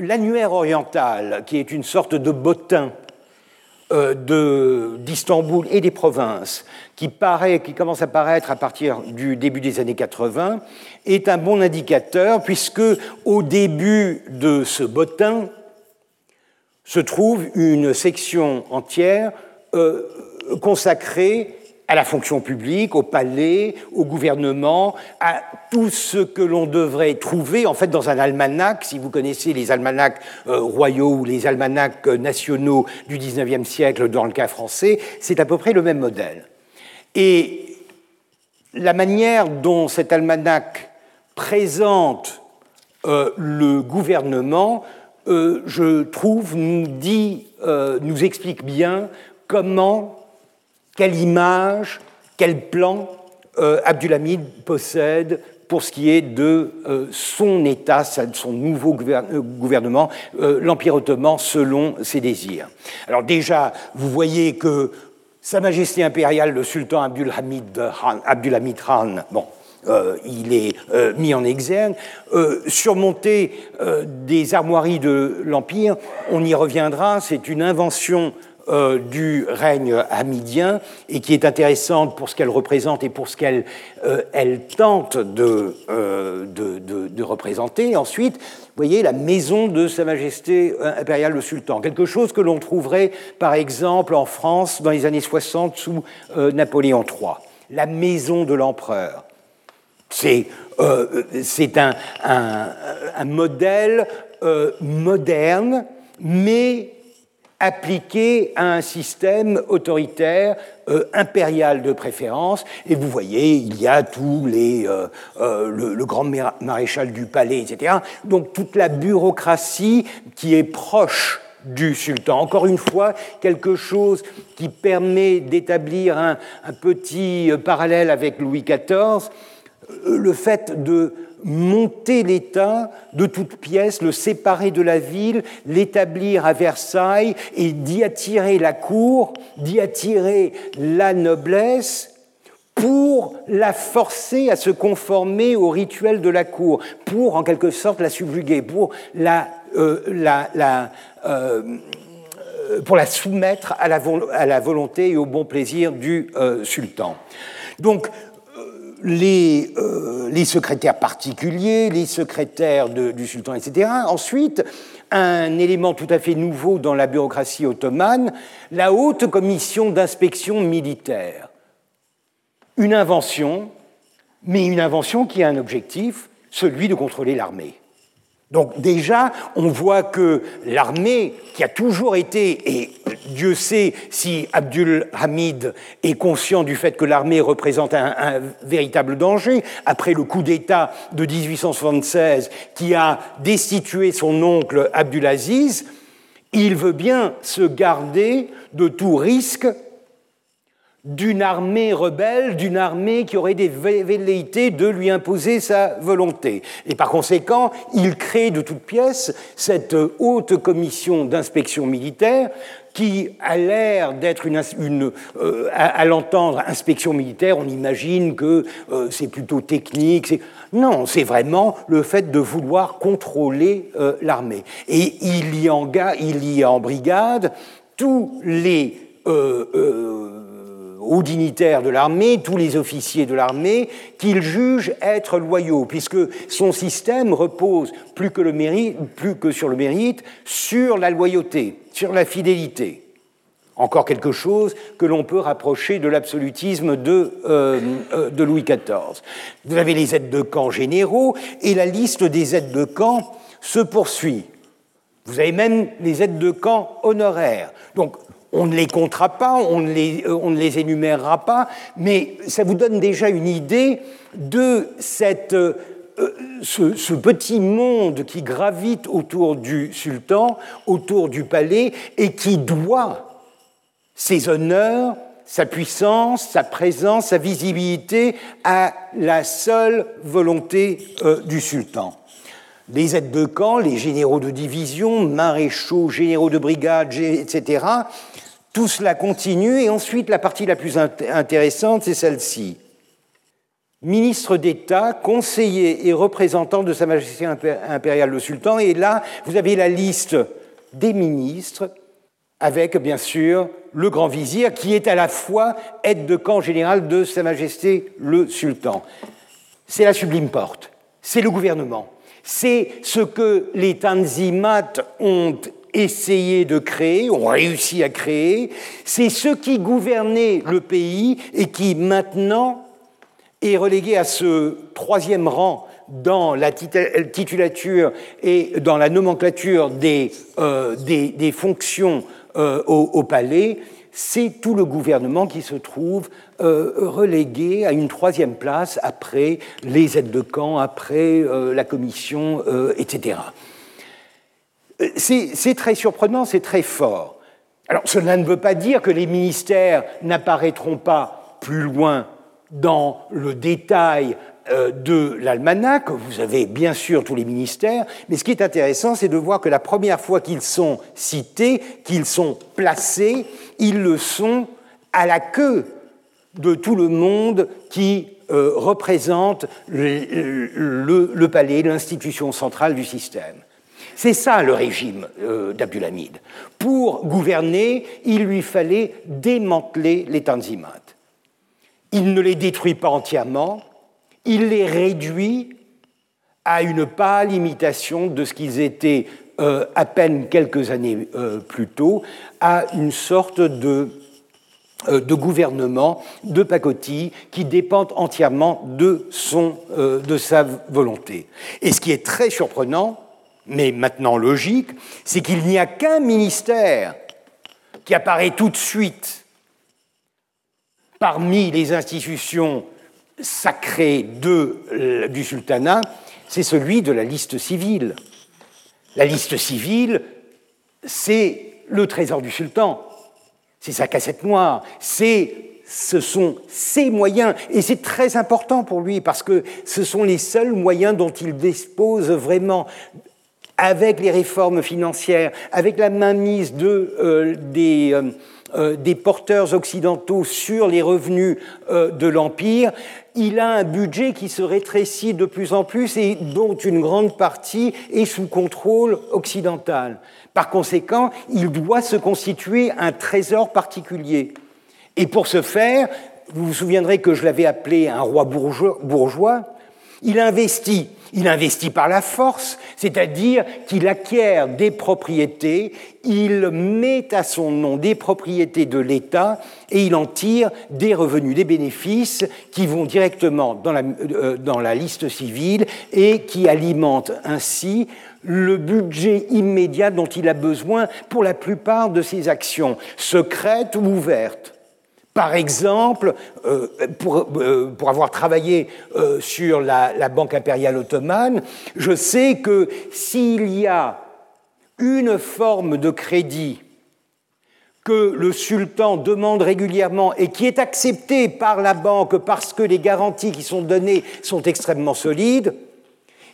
l'annuaire oriental, qui est une sorte de bottin d'Istanbul et des provinces, qui, commence à paraître à partir du début des années 80, est un bon indicateur puisque au début de ce bottin se trouve une section entière euh, consacrée à la fonction publique, au palais, au gouvernement, à tout ce que l'on devrait trouver en fait dans un almanach. Si vous connaissez les almanachs euh, royaux ou les almanachs nationaux du XIXe siècle dans le cas français, c'est à peu près le même modèle. Et la manière dont cet almanach présente euh, le gouvernement, euh, je trouve, dit, euh, nous explique bien comment, quelle image, quel plan Abdulhamid possède pour ce qui est de son État, son nouveau gouvernement, l'Empire ottoman selon ses désirs. Alors déjà, vous voyez que sa Majesté impériale, le sultan Abdulhamid Khan, bon, euh, il est euh, mis en exergue, euh, surmonter des armoiries de l'Empire, on y reviendra, c'est une invention du règne hamidien et qui est intéressante pour ce qu'elle représente et pour ce qu'elle elle tente de, de, de, représenter. Ensuite, voyez, la maison de Sa Majesté impériale le Sultan, quelque chose que l'on trouverait par exemple en France dans les années 60 sous euh, Napoléon III, la maison de l'empereur. C'est euh, un, un, modèle euh, moderne, mais appliqué à un système autoritaire euh, impérial de préférence. Et vous voyez, il y a tous les, euh, euh, le, grand maréchal du palais, etc. Donc toute la bureaucratie qui est proche du sultan. Encore une fois, quelque chose qui permet d'établir un, petit parallèle avec Louis XIV, le fait de monter l'État de toutes pièces, le séparer de la ville, l'établir à Versailles et d'y attirer la cour, d'y attirer la noblesse pour la forcer à se conformer au rituel de la cour, pour en quelque sorte la subjuguer, pour la, euh, euh, pour la soumettre à la, à la, volonté et au bon plaisir du euh, sultan. Donc, les, euh, les, secrétaires particuliers, les secrétaires du sultan, etc. Ensuite, un élément tout à fait nouveau dans la bureaucratie ottomane, la haute commission d'inspection militaire. Une invention, mais une invention qui a un objectif, celui de contrôler l'armée. Donc déjà, on voit que l'armée, qui a toujours été, et Dieu sait si Abdul Hamid est conscient du fait que l'armée représente un, véritable danger, après le coup d'État de 1876 qui a destitué son oncle Abdulaziz, il veut bien se garder de tout risque d'une armée rebelle, d'une armée qui aurait des velléités de lui imposer sa volonté. Et par conséquent, il crée de toutes pièces cette haute commission d'inspection militaire qui a l'air d'être une, euh, à, l'entendre inspection militaire, on imagine que euh, c'est plutôt technique. Non, c'est vraiment le fait de vouloir contrôler euh, l'armée. Et il y, en, il y a en brigade tous les aux dignitaires de l'armée, tous les officiers de l'armée, qu'il juge être loyaux, puisque son système repose plus que, le mérite, plus que sur le mérite, sur la loyauté, sur la fidélité. Encore quelque chose que l'on peut rapprocher de l'absolutisme de, euh, euh, de, Louis XIV. Vous avez les aides de camp généraux et la liste des aides de camp se poursuit. Vous avez même les aides de camp honoraires. Donc on ne les comptera pas, on ne les, euh, on énumérera pas, mais ça vous donne déjà une idée de cette, euh, euh, ce, ce, petit monde qui gravite autour du sultan, autour du palais, et qui doit ses honneurs, sa puissance, sa présence, sa visibilité à la seule volonté du sultan. Les aides de camp, les généraux de division, maréchaux, généraux de brigade, etc., tout cela continue et ensuite la partie la plus intéressante, c'est celle-ci. Ministre d'État, conseiller et représentant de Sa Majesté impériale le Sultan. Et là, vous avez la liste des ministres avec, bien sûr, le grand vizir qui est à la fois aide de camp général de Sa Majesté le Sultan. C'est la sublime porte, c'est le gouvernement, c'est ce que les Tanzimat ont essayé de créer, ont réussi à créer, c'est ce qui gouvernait le pays et qui maintenant est relégué à ce troisième rang dans la titulature et dans la nomenclature des, euh, fonctions euh, au, palais, c'est tout le gouvernement qui se trouve euh, relégué à une troisième place après les aides de camp, après la commission, etc. Euh, c'est très surprenant, c'est très fort. Alors cela ne veut pas dire que les ministères n'apparaîtront pas plus loin dans le détail euh, de l'almanach. Vous avez bien sûr tous les ministères, mais ce qui est intéressant, c'est de voir que la première fois qu'ils sont cités, qu'ils sont placés, ils le sont à la queue de tout le monde qui euh, représente le palais, l'institution centrale du système. C'est ça le régime euh, d'Abdulhamid. Pour gouverner, il lui fallait démanteler les Tanzimat. Il ne les détruit pas entièrement, il les réduit à une pâle imitation de ce qu'ils étaient euh, à peine quelques années euh, plus tôt, à une sorte de, de gouvernement de pacotille qui dépend entièrement de sa volonté. Et ce qui est très surprenant, mais maintenant logique, c'est qu'il n'y a qu'un ministère qui apparaît tout de suite parmi les institutions sacrées de, du sultanat, c'est celui de la liste civile. La liste civile, c'est le trésor du sultan, c'est sa cassette noire, c'est ce sont ses moyens, et c'est très important pour lui parce que ce sont les seuls moyens dont il dispose vraiment. Avec les réformes financières, avec la mainmise euh, des, euh, euh, des, porteurs occidentaux sur les revenus de l'Empire, il a un budget qui se rétrécit de plus en plus et dont une grande partie est sous contrôle occidental. Par conséquent, il doit se constituer un trésor particulier. Et pour ce faire, vous vous souviendrez que je l'avais appelé un roi bourgeois, il investit il investit par la force, c'est-à-dire qu'il acquiert des propriétés, il met à son nom des propriétés de l'État et il en tire des revenus, des bénéfices qui vont directement dans la, euh, liste civile et qui alimentent ainsi le budget immédiat dont il a besoin pour la plupart de ses actions, secrètes ou ouvertes. Par exemple, euh, euh, pour, avoir travaillé euh, sur la, Banque impériale ottomane, je sais que s'il y a une forme de crédit que le sultan demande régulièrement et qui est accepté par la banque parce que les garanties qui sont données sont extrêmement solides,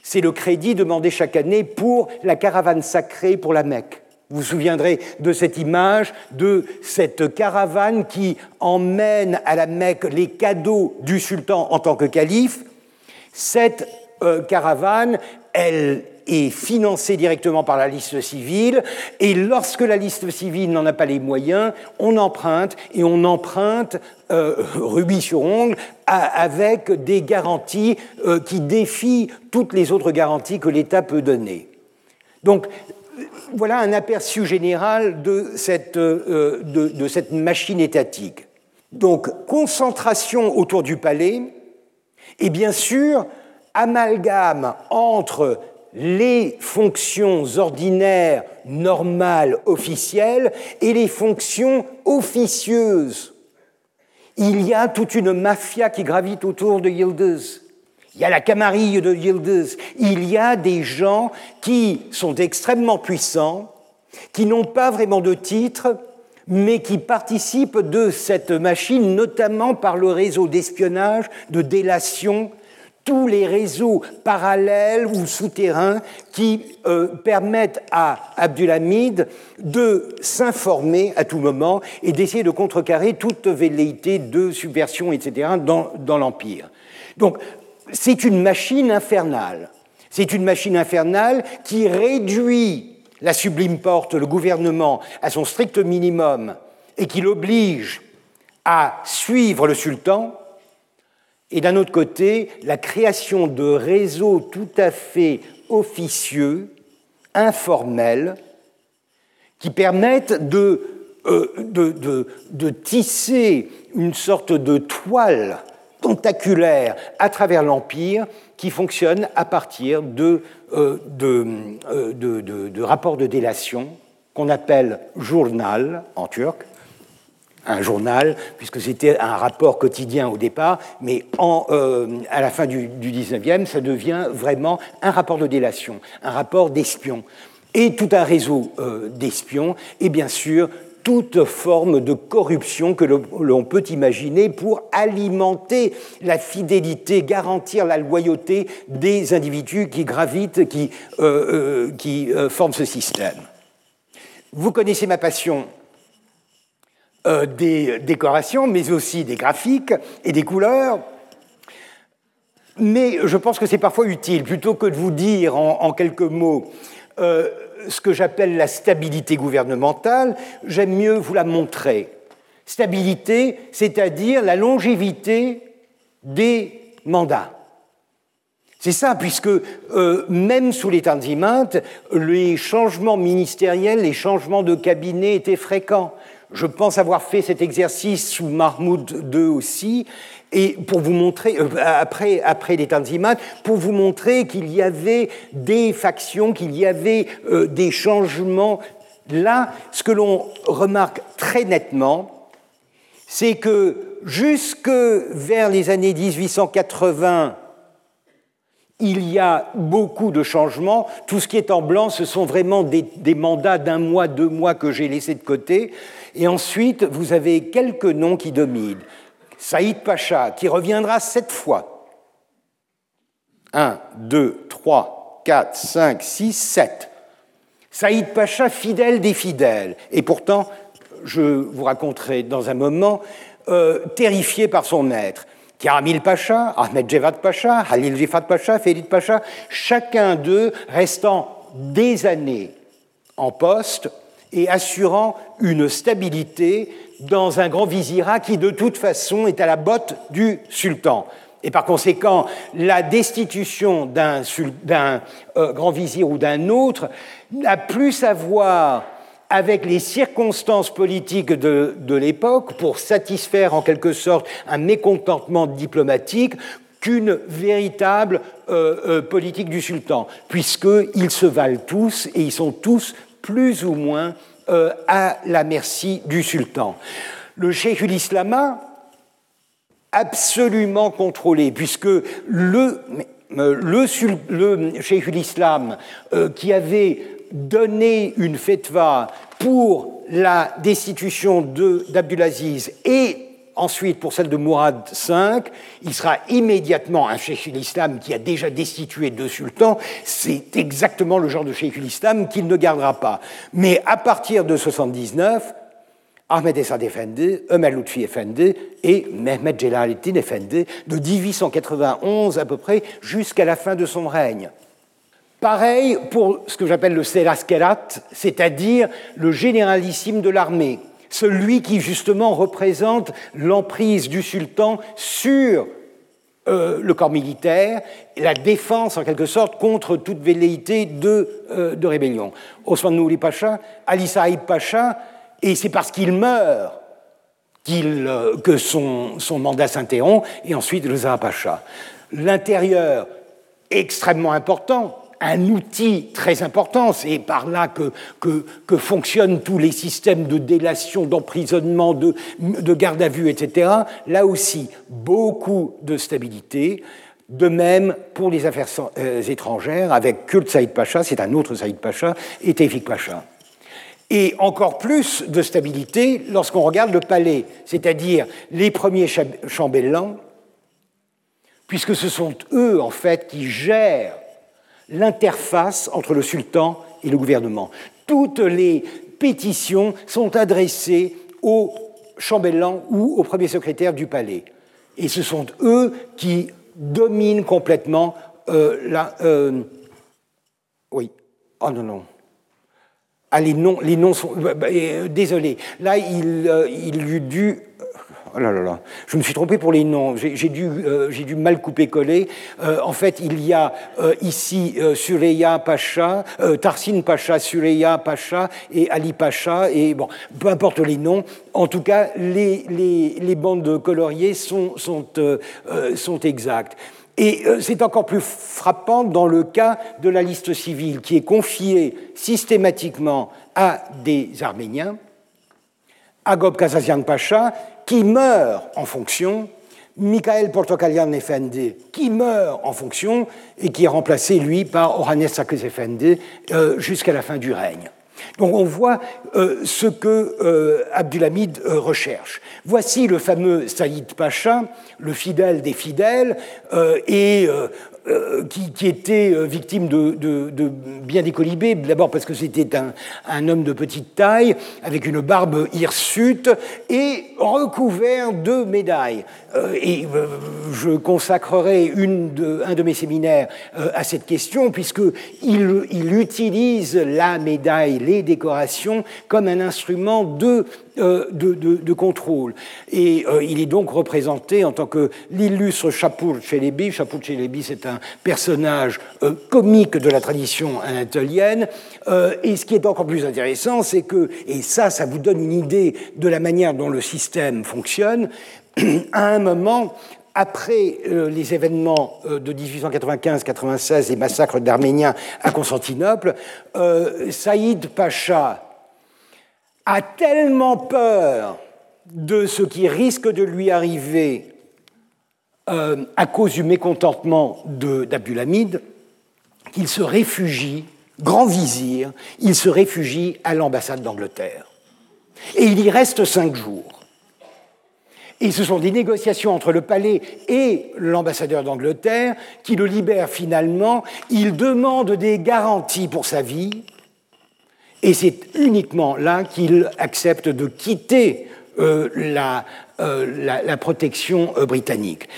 c'est le crédit demandé chaque année pour la caravane sacrée pour la Mecque. Vous vous souviendrez de cette image de cette caravane qui emmène à la Mecque les cadeaux du sultan en tant que calife. Cette euh, caravane, elle est financée directement par la liste civile, et lorsque la liste civile n'en a pas les moyens, on emprunte, et on emprunte euh, rubis sur ongle avec des garanties euh, qui défient toutes les autres garanties que l'État peut donner. Donc, voilà un aperçu général de cette, euh, de cette machine étatique. Donc, concentration autour du palais, et bien sûr, amalgame entre les fonctions ordinaires, normales, officielles et les fonctions officieuses. Il y a toute une mafia qui gravite autour de Yildiz. Il y a la camarille de Yildiz. Il y a des gens qui sont extrêmement puissants, qui n'ont pas vraiment de titre, mais qui participent de cette machine, notamment par le réseau d'espionnage, de délation tous les réseaux parallèles ou souterrains qui euh, permettent à Abdulhamid de s'informer à tout moment et d'essayer de contrecarrer toute velléité de subversion, etc., dans, dans l'Empire. Donc, c'est une machine infernale. C'est une machine infernale qui réduit la sublime porte, le gouvernement, à son strict minimum et qui l'oblige à suivre le sultan et d'un autre côté, la création de réseaux tout à fait officieux, informels, qui permettent de, euh, de, tisser une sorte de toile tentaculaire à travers l'Empire qui fonctionne à partir de, euh, euh, de rapports de délation qu'on appelle journal en turc, un journal, puisque c'était un rapport quotidien au départ, mais euh, à la fin du, du 19e, ça devient vraiment un rapport de délation, un rapport d'espion. Et tout un réseau d'espions, et bien sûr toute forme de corruption que l'on peut imaginer pour alimenter la fidélité, garantir la loyauté des individus qui gravitent, qui, euh, qui forment ce système. Vous connaissez ma passion euh, des décorations, mais aussi des graphiques et des couleurs. Mais je pense que c'est parfois utile, plutôt que de vous dire en, quelques mots euh, ce que j'appelle la stabilité gouvernementale, j'aime mieux vous la montrer. Stabilité, c'est-à-dire la longévité des mandats. C'est ça, puisque euh, même sous les Tanzimat, les changements ministériels, les changements de cabinet étaient fréquents. Je pense avoir fait cet exercice sous Mahmoud II aussi, et pour vous montrer, euh, après, après les Tanzimat, pour vous montrer qu'il y avait des factions, qu'il y avait euh, des changements. Là, ce que l'on remarque très nettement, c'est que jusque vers les années 1880, il y a beaucoup de changements. Tout ce qui est en blanc, ce sont vraiment des, mandats d'un mois, deux mois que j'ai laissés de côté. Et ensuite, vous avez quelques noms qui dominent. Saïd Pacha, qui reviendra sept fois. 1, 2, 3, 4, 5, 6, 7. Saïd Pacha, fidèle des fidèles. Et pourtant, je vous raconterai dans un moment, euh, terrifié par son maître. Karamil Pacha, Ahmed Jevad Pacha, Halil Rifat Pacha, Ferid Pacha, chacun d'eux restant des années en poste, et assurant une stabilité dans un grand vizirat qui, de toute façon, est à la botte du sultan. Et par conséquent, la destitution d'un euh, grand vizir ou d'un autre n'a plus à voir avec les circonstances politiques de, l'époque pour satisfaire en quelque sorte un mécontentement diplomatique qu'une véritable euh, euh, politique du sultan, puisqu'ils se valent tous et ils sont tous plus ou moins euh, à la merci du sultan. Le cheikh Islama, absolument contrôlé, puisque le, le, euh, qui avait donné une fetva pour la destitution d'Abdulaziz et ensuite pour celle de Mourad V, il sera immédiatement un cheikh l'islam qui a déjà destitué deux sultans. C'est exactement le genre de cheikh l'islam qu'il ne gardera pas. Mais à partir de 79, Ahmed Essad Effendi, Ömer Lutfi et Mehmet Jelaluddin Effendi, de 1891 à peu près jusqu'à la fin de son règne. Pareil pour ce que j'appelle le Selaskerat, c'est-à-dire le généralissime de l'armée, celui qui justement représente l'emprise du sultan sur euh, le corps militaire, la défense en quelque sorte contre toute velléité de, euh, de rébellion. Osman Pacha, Ali Saïd Pacha, et c'est parce qu'il meurt euh, que son, son mandat s'interrompt, et ensuite le Zaha Pacha. L'intérieur, extrêmement important, un outil très important, c'est par là que, fonctionnent tous les systèmes de délation, d'emprisonnement, de, de, garde à vue, etc. Là aussi, beaucoup de stabilité. De même pour les affaires euh, étrangères, avec Kult Saïd Pacha, c'est un autre Saïd Pacha, et Tevfik Pacha. Et encore plus de stabilité lorsqu'on regarde le palais, c'est-à-dire les premiers chambellans, puisque ce sont eux, en fait, qui gèrent l'interface entre le sultan et le gouvernement. Toutes les pétitions sont adressées au chambellan ou au premier secrétaire du palais. Et ce sont eux qui dominent complètement euh, la... Euh, oui. Oh non, non. Ah, les noms, les noms sont. Bah, bah, euh, désolé. Là, il, euh, il eût dû. Oh. Je me suis trompé pour les noms. J'ai dû, euh, dû, mal couper-coller. en fait, il y a ici Sureya Pacha, Tarsin Pacha, Sureya Pacha et Ali Pacha. Peu importe les noms. En tout cas, les, bandes coloriées sont, exactes. Et euh, c'est encore plus frappant dans le cas de la liste civile qui est confiée systématiquement à des Arméniens, Agop Kazazian Pacha, qui meurt en fonction, Mikhail Portokalian Efendi, qui meurt en fonction et qui est remplacé, lui, par Oranes Sakez Efendi euh, jusqu'à la fin du règne. Donc on voit euh, ce que euh, Abdulhamid recherche. Voici le fameux Saïd Pacha, le fidèle des fidèles, et euh, qui, était euh, victime de, bien des colibés, d'abord parce que c'était un, homme de petite taille, avec une barbe hirsute, et recouvert de médailles. Euh, et je consacrerai une un de mes séminaires à cette question, puisqu'il il utilise la médaille, les décorations, comme un instrument de euh, de, contrôle. Et euh, il est donc représenté en tant que l'illustre Chapour Chelebi. Chapour Chelebi, c'est un personnage euh, comique de la tradition anatolienne. et ce qui est encore plus intéressant, c'est que, et ça, ça vous donne une idée de la manière dont le système fonctionne, à un moment, après les événements de 1895-96, les massacres d'Arméniens à Constantinople, Saïd Pacha a tellement peur de ce qui risque de lui arriver euh, à cause du mécontentement d'Abdulhamid qu'il se réfugie, grand vizir, il se réfugie à l'ambassade d'Angleterre. Et il y reste cinq jours. Et ce sont des négociations entre le palais et l'ambassadeur d'Angleterre qui le libèrent finalement. Il demande des garanties pour sa vie. Et c'est uniquement là qu'il accepte de quitter euh, euh, la, protection euh, britannique.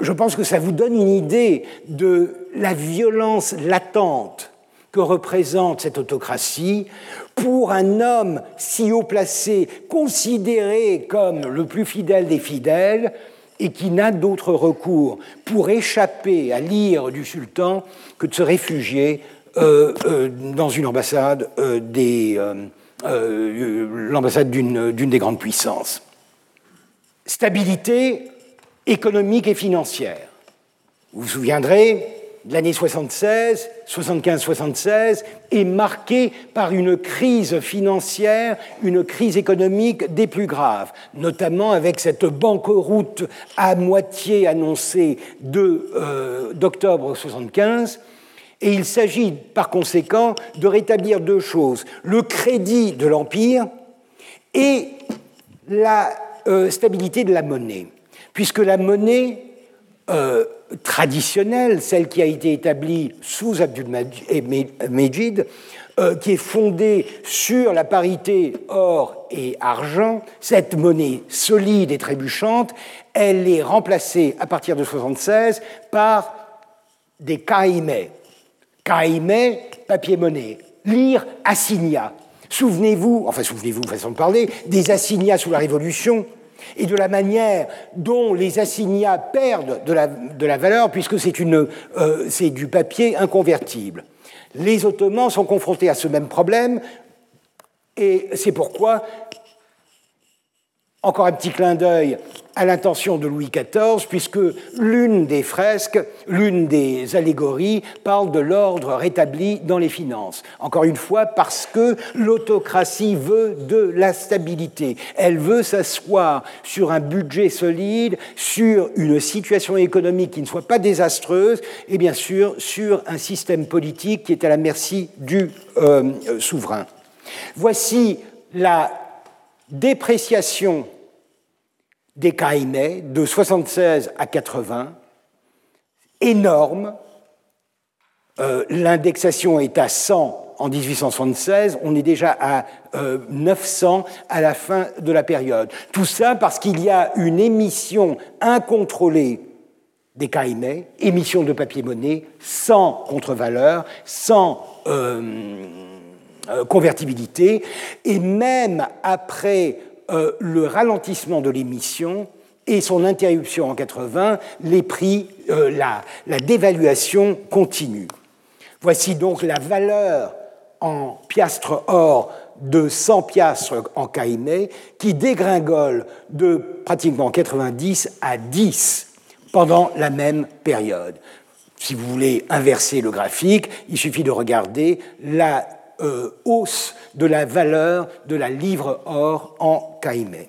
Je pense que ça vous donne une idée de la violence latente que représente cette autocratie pour un homme si haut placé, considéré comme le plus fidèle des fidèles, et qui n'a d'autre recours pour échapper à l'ire du sultan que de se réfugier dans une ambassade euh, l'ambassade d'une des grandes puissances. Stabilité économique et financière. Vous vous souviendrez, l'année 76, 75-76 est marquée par une crise financière, une crise économique des plus graves, notamment avec cette banqueroute à moitié annoncée d'octobre 75 Et il s'agit par conséquent de rétablir deux choses, le crédit de l'Empire et la euh, stabilité de la monnaie, puisque la monnaie euh, traditionnelle, celle qui a été établie sous Abdul-Majid, euh, qui est fondée sur la parité or et argent, cette monnaie solide et trébuchante, elle est remplacée à partir de 1976 par des caïmets. Caïmets, papier-monnaie. Lire assignat. Souvenez-vous, enfin souvenez-vous, façon de parler, des assignats sous la Révolution et de la manière dont les assignats perdent de la, valeur puisque euh, c'est du papier inconvertible. Les Ottomans sont confrontés à ce même problème et c'est pourquoi, encore un petit clin d'œil à l'intention de Louis XIV, puisque l'une des fresques, l'une des allégories parle de l'ordre rétabli dans les finances. Encore une fois, parce que l'autocratie veut de la stabilité. Elle veut s'asseoir sur un budget solide, sur une situation économique qui ne soit pas désastreuse, et bien sûr sur un système politique qui est à la merci du euh, souverain. Voici la dépréciation des Caïmais de 76 à 80, énorme. Euh, l'indexation est à 100 en 1876, on est déjà à 900 euh, à la fin de la période. Tout ça parce qu'il y a une émission incontrôlée des Caïmais, émission de papier-monnaie, sans contre-valeur, sans euh, convertibilité, et même après euh, le ralentissement de l'émission et son interruption en 80, les prix, euh, la, dévaluation continue. Voici donc la valeur en piastres or de 100 piastres en caïmé qui dégringole de pratiquement 90 à 10 pendant la même période. Si vous voulez inverser le graphique, il suffit de regarder la euh, hausse de la valeur de la livre or en Caïmé.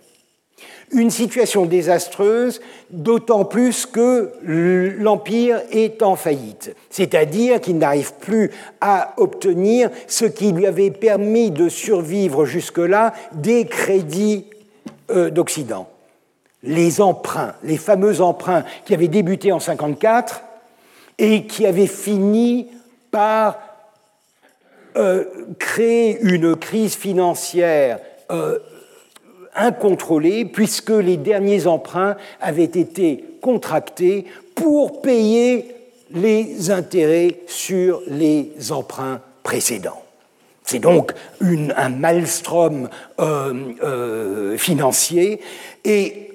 Une situation désastreuse, d'autant plus que l'Empire est en faillite, c'est-à-dire qu'il n'arrive plus à obtenir ce qui lui avait permis de survivre jusque-là des crédits euh, d'Occident. Les emprunts, les fameux emprunts qui avaient débuté en 1954 et qui avaient fini par euh, créer une crise financière euh, incontrôlée, puisque les derniers emprunts avaient été contractés pour payer les intérêts sur les emprunts précédents. C'est donc un maelstrom euh, financier. Et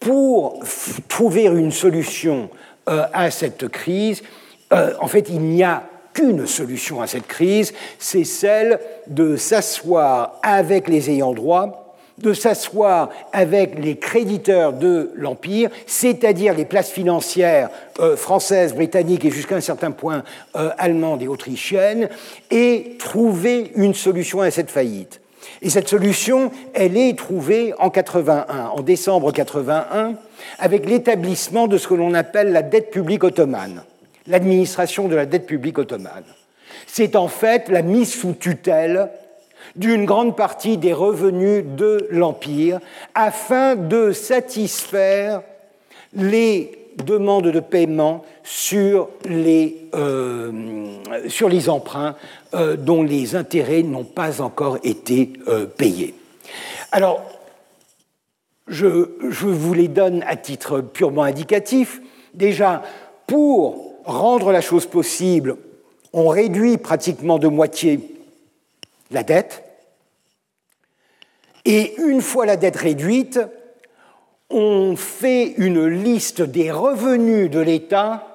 pour trouver une solution à cette crise, en fait, il n'y a qu'une solution à cette crise, c'est celle de s'asseoir avec les ayants droit, de s'asseoir avec les créditeurs de l'Empire, c'est-à-dire les places financières euh, françaises, britanniques et jusqu'à un certain point euh, allemandes et autrichiennes, et trouver une solution à cette faillite. Et cette solution, elle est trouvée en 81, en décembre 81, avec l'établissement de ce que l'on appelle la dette publique ottomane l'administration de la dette publique ottomane. C'est en fait la mise sous tutelle d'une grande partie des revenus de l'Empire afin de satisfaire les demandes de paiement sur les, euh, sur les emprunts euh, dont les intérêts n'ont pas encore été euh, payés. Alors, je, je vous les donne à titre purement indicatif. Déjà, pour rendre la chose possible, on réduit pratiquement de moitié la dette, et une fois la dette réduite, on fait une liste des revenus de l'État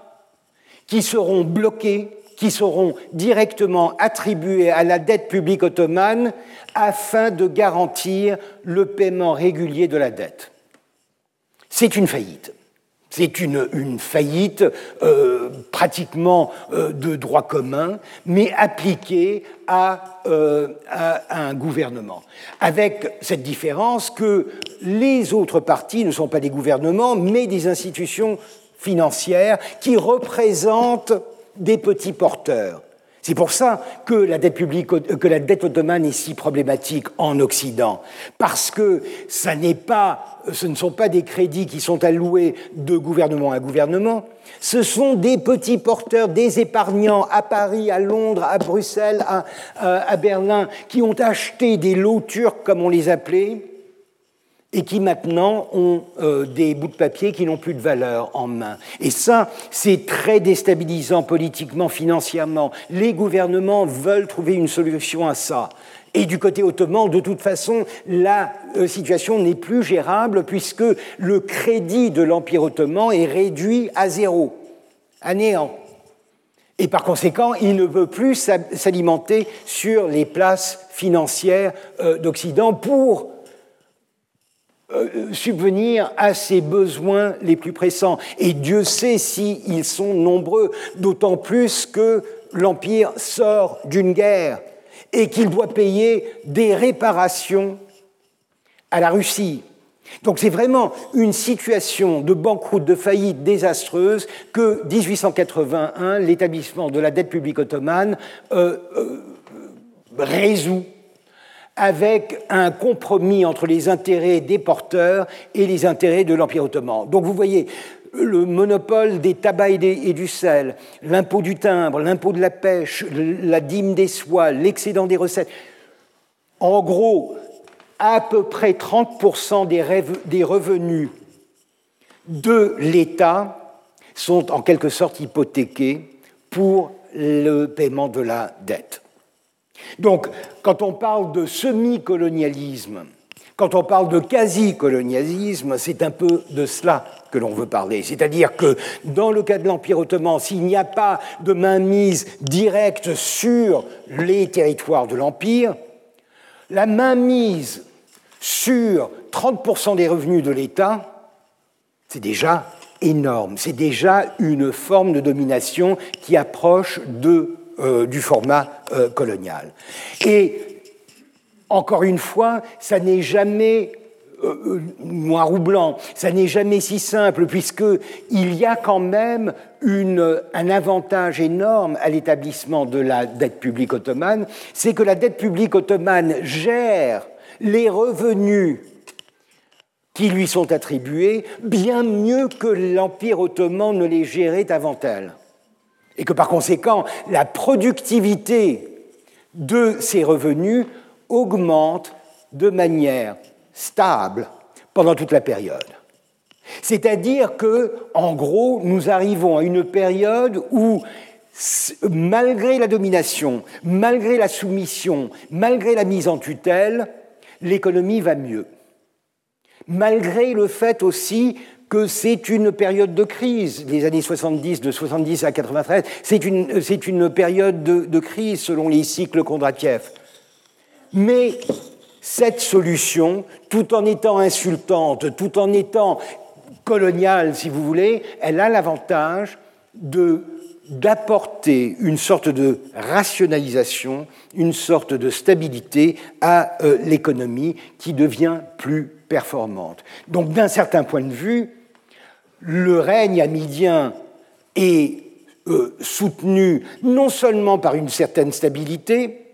qui seront bloqués, qui seront directement attribués à la dette publique ottomane afin de garantir le paiement régulier de la dette. C'est une faillite. C'est une, faillite euh, pratiquement euh, de droit commun, mais appliquée euh, à, un gouvernement. Avec cette différence que les autres partis ne sont pas des gouvernements, mais des institutions financières qui représentent des petits porteurs. C'est pour ça que la, dette publique, que la dette ottomane est si problématique en Occident, parce que ça pas, ce ne sont pas des crédits qui sont alloués de gouvernement à gouvernement, ce sont des petits porteurs, des épargnants à Paris, à Londres, à Bruxelles, à, à Berlin, qui ont acheté des lots turcs, comme on les appelait, et qui maintenant ont euh, des bouts de papier qui n'ont plus de valeur en main. Et ça, c'est très déstabilisant politiquement, financièrement. Les gouvernements veulent trouver une solution à ça. Et du côté ottoman, de toute façon, la euh, situation n'est plus gérable puisque le crédit de l'Empire ottoman est réduit à zéro, à néant. Et par conséquent, il ne peut plus s'alimenter sur les places financières euh, d'Occident pour euh, subvenir à ses besoins les plus pressants. Et Dieu sait s'ils sont nombreux, d'autant plus que l'Empire sort d'une guerre et qu'il doit payer des réparations à la Russie. Donc c'est vraiment une situation de banqueroute, de faillite désastreuse que 1881, l'établissement de la dette publique ottomane, euh, euh, résout avec un compromis entre les intérêts des porteurs et les intérêts de l'Empire ottoman. Donc vous voyez, le monopole des tabacs et, du sel, l'impôt du timbre, l'impôt de la pêche, la dîme des soies, l'excédent des recettes. En gros, à peu près 30% des revenus de l'État sont en quelque sorte hypothéqués pour le paiement de la dette. Donc, quand on parle de semi-colonialisme, quand on parle de quasi-colonialisme, c'est un peu de cela que l'on veut parler. C'est-à-dire que dans le cas de l'Empire ottoman, s'il n'y a pas de mainmise directe sur les territoires de l'Empire, la mainmise sur 30% des revenus de l'État, c'est déjà énorme. C'est déjà une forme de domination qui approche de du format euh, colonial. Et encore une fois, ça n'est jamais euh, noir ou blanc, ça n'est jamais si simple, puisqu'il y a quand même un avantage énorme à l'établissement de la dette publique ottomane, c'est que la dette publique ottomane gère les revenus qui lui sont attribués bien mieux que l'Empire ottoman ne les gérait avant elle et que par conséquent, la productivité de ces revenus augmente de manière stable pendant toute la période. C'est-à-dire que, en gros, nous arrivons à une période où, malgré la domination, malgré la soumission, malgré la mise en tutelle, l'économie va mieux. Malgré le fait aussi que c'est une période de crise, les années 70, de 70 à 93, c'est une, une, période de, de, crise selon les cycles Kondratiev. Mais cette solution, tout en étant insultante, tout en étant coloniale, si vous voulez, elle a l'avantage de d'apporter une sorte de rationalisation, une sorte de stabilité à euh, l'économie qui devient plus performante. Donc d'un certain point de vue, le règne amidien est euh, soutenu non seulement par une certaine stabilité,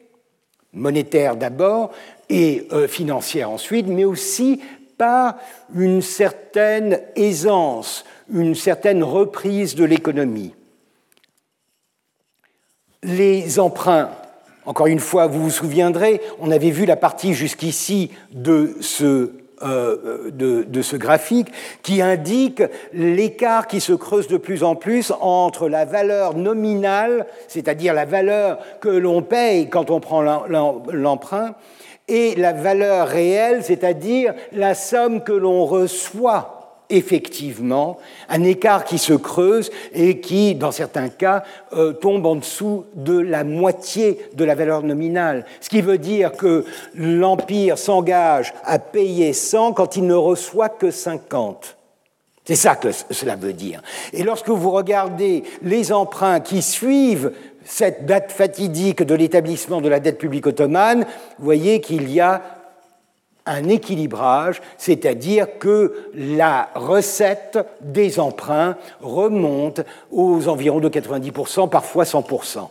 monétaire d'abord et euh, financière ensuite, mais aussi par une certaine aisance, une certaine reprise de l'économie. Les emprunts, encore une fois, vous vous souviendrez, on avait vu la partie jusqu'ici de ce euh, de, ce graphique qui indique l'écart qui se creuse de plus en plus entre la valeur nominale, c'est-à-dire la valeur que l'on paye quand on prend l'emprunt, et la valeur réelle, c'est-à-dire la somme que l'on reçoit effectivement un écart qui se creuse et qui, dans certains cas, euh, tombe en dessous de la moitié de la valeur nominale. Ce qui veut dire que l'Empire s'engage à payer 100 quand il ne reçoit que 50. C'est ça que cela veut dire. Et lorsque vous regardez les emprunts qui suivent cette date fatidique de l'établissement de la dette publique ottomane, vous voyez qu'il y a un équilibrage, c'est-à-dire que la recette des emprunts remonte aux environs de 90%, parfois 100%.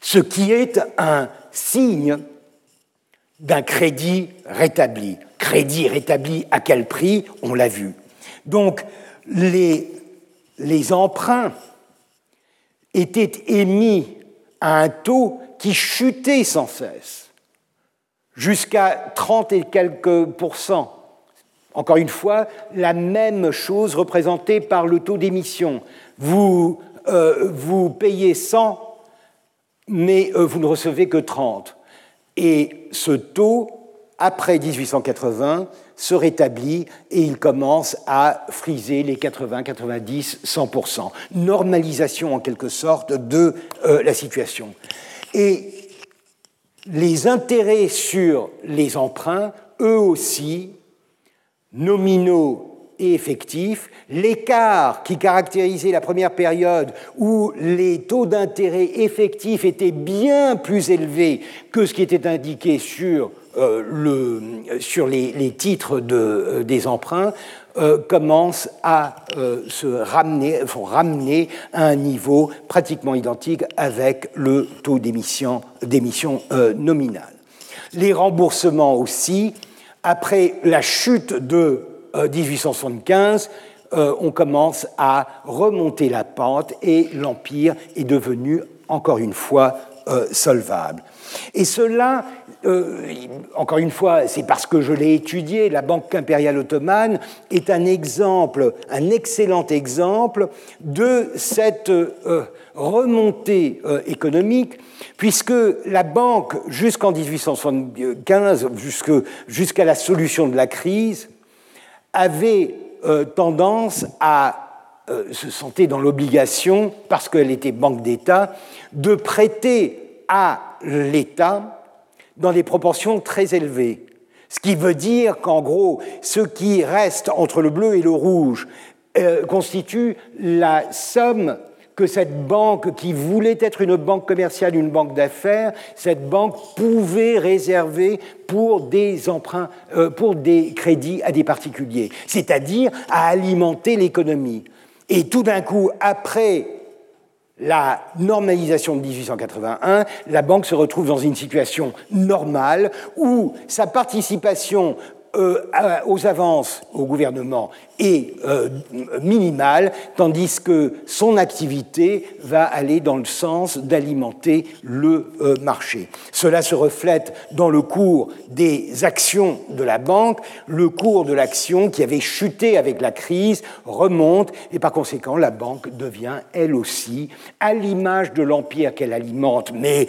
ce qui est un signe d'un crédit rétabli. Crédit rétabli à quel prix? On l'a vu. Donc les, les emprunts étaient émis à un taux qui chutait sans cesse, jusqu'à 30 et quelques pourcents. Encore une fois, la même chose représentée par le taux d'émission. Vous, euh, vous payez 100, mais euh, vous ne recevez que 30. Et ce taux, après 1880, se rétablit et il commence à friser les 80, 90, 100%. Normalisation en quelque sorte de euh, la situation. Et les intérêts sur les emprunts, eux aussi, nominaux et effectifs, l'écart qui caractérisait la première période où les taux d'intérêt effectifs étaient bien plus élevés que ce qui était indiqué sur, euh, les, titres euh, des emprunts, euh, commencent à se ramener, vont ramener à un niveau pratiquement identique avec le taux d'émission nominale. Les remboursements aussi, après la chute de 1875, euh, euh, on commence à remonter la pente et l'Empire est devenu, encore une fois, euh, solvable. Et cela, encore une fois, c'est parce que je l'ai étudié, la Banque impériale ottomane est un exemple, un excellent exemple de cette remontée économique, puisque la banque, jusqu'en 1875, jusqu'à la solution de la crise, avait euh, tendance à euh, se sentir dans l'obligation, parce qu'elle était banque d'État, de prêter à l'État dans des proportions très élevées. Ce qui veut dire qu'en gros, ce qui reste entre le bleu et le rouge euh, constitue la somme que cette banque, qui voulait être une banque commerciale, une banque d'affaires, cette banque pouvait réserver pour des emprunts, euh, pour des crédits à des particuliers, c'est-à-dire à alimenter l'économie. Et tout d'un coup, après la normalisation de 1881, la banque se retrouve dans une situation normale où sa participation euh, aux avances au gouvernement est euh, minimale, tandis que son activité va aller dans le sens d'alimenter le euh, marché. Cela se reflète dans le cours des actions de la banque. Le cours de l'action qui avait chuté avec la crise remonte et par conséquent la banque devient elle aussi, à l'image de l'empire qu'elle alimente, mais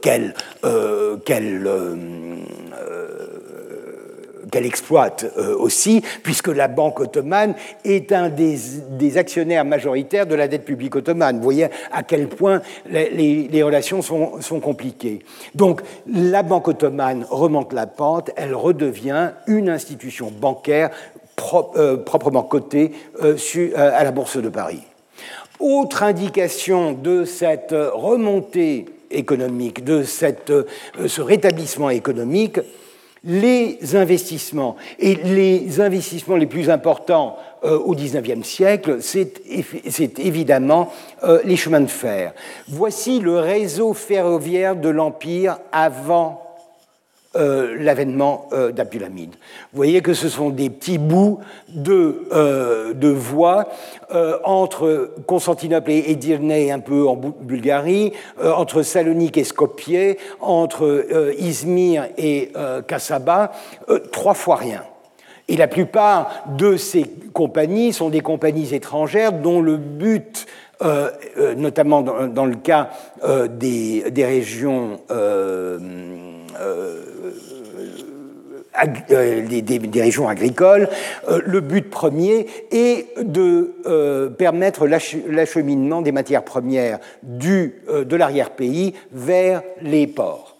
qu'elle qu'elle qu'elle exploite euh, aussi, puisque la Banque ottomane est un des, actionnaires majoritaires de la dette publique ottomane. Vous voyez à quel point les, relations sont, compliquées. Donc la Banque ottomane remonte la pente, elle redevient une institution bancaire euh, proprement cotée euh, à la Bourse de Paris. Autre indication de cette remontée économique, de ce rétablissement économique, les investissements. Et les investissements les plus importants euh, au XIXe siècle, c'est évidemment euh, les chemins de fer. Voici le réseau ferroviaire de l'Empire avant euh, l'avènement euh. Vous voyez que ce sont des petits bouts de, euh, de voies entre Constantinople et Edirne, un peu en Bulgarie, entre Salonique et Skopje, entre Izmir et Kassaba, trois fois rien. Et la plupart de ces compagnies sont des compagnies étrangères dont le but notamment dans, le cas des, des, régions euh, des, régions agricoles, euh, le but premier est de euh, permettre l'acheminement des matières premières du, de l'arrière-pays vers les ports.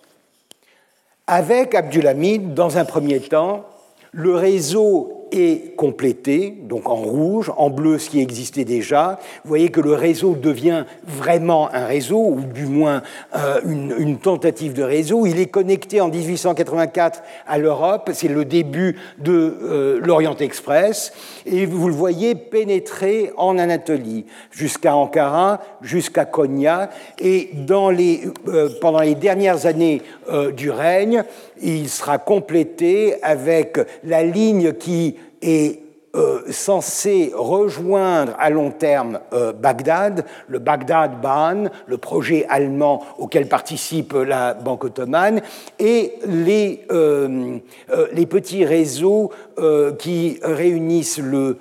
Avec Abdulhamid, dans un premier temps, le réseau est complété, donc en rouge, en bleu ce qui existait déjà. Vous voyez que le réseau devient vraiment un réseau, ou du moins euh, une, tentative de réseau. Il est connecté en 1884 à l'Europe, c'est le début de euh, l'Orient Express, et vous le voyez pénétrer en Anatolie, jusqu'à Ankara, jusqu'à Konya, et dans les, euh, pendant les dernières années du règne, il sera complété avec la ligne qui est euh, censée rejoindre à long terme euh, Bagdad, le Bagdad Bahn, le projet allemand auquel participe la Banque ottomane, et les, euh, les petits réseaux qui réunissent le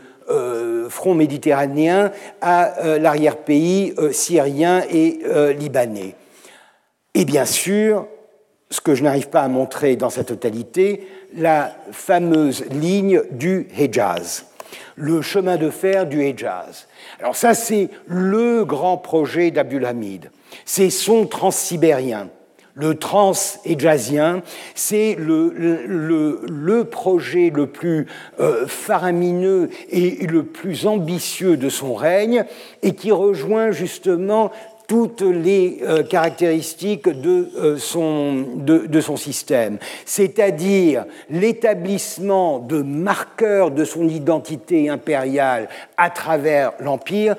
front méditerranéen à l'arrière-pays syrien et libanais. Et bien sûr, ce que je n'arrive pas à montrer dans sa totalité, la fameuse ligne du Hejaz, le chemin de fer du Hejaz. Alors ça, c'est le grand projet d'Abdulhamid. C'est son transsibérien. Le trans-hejazien, c'est le, le, projet le plus euh, faramineux et le plus ambitieux de son règne et qui rejoint justement toutes les euh, caractéristiques de, euh, son, de, son, système, c'est-à-dire l'établissement de marqueurs de son identité impériale à travers l'Empire.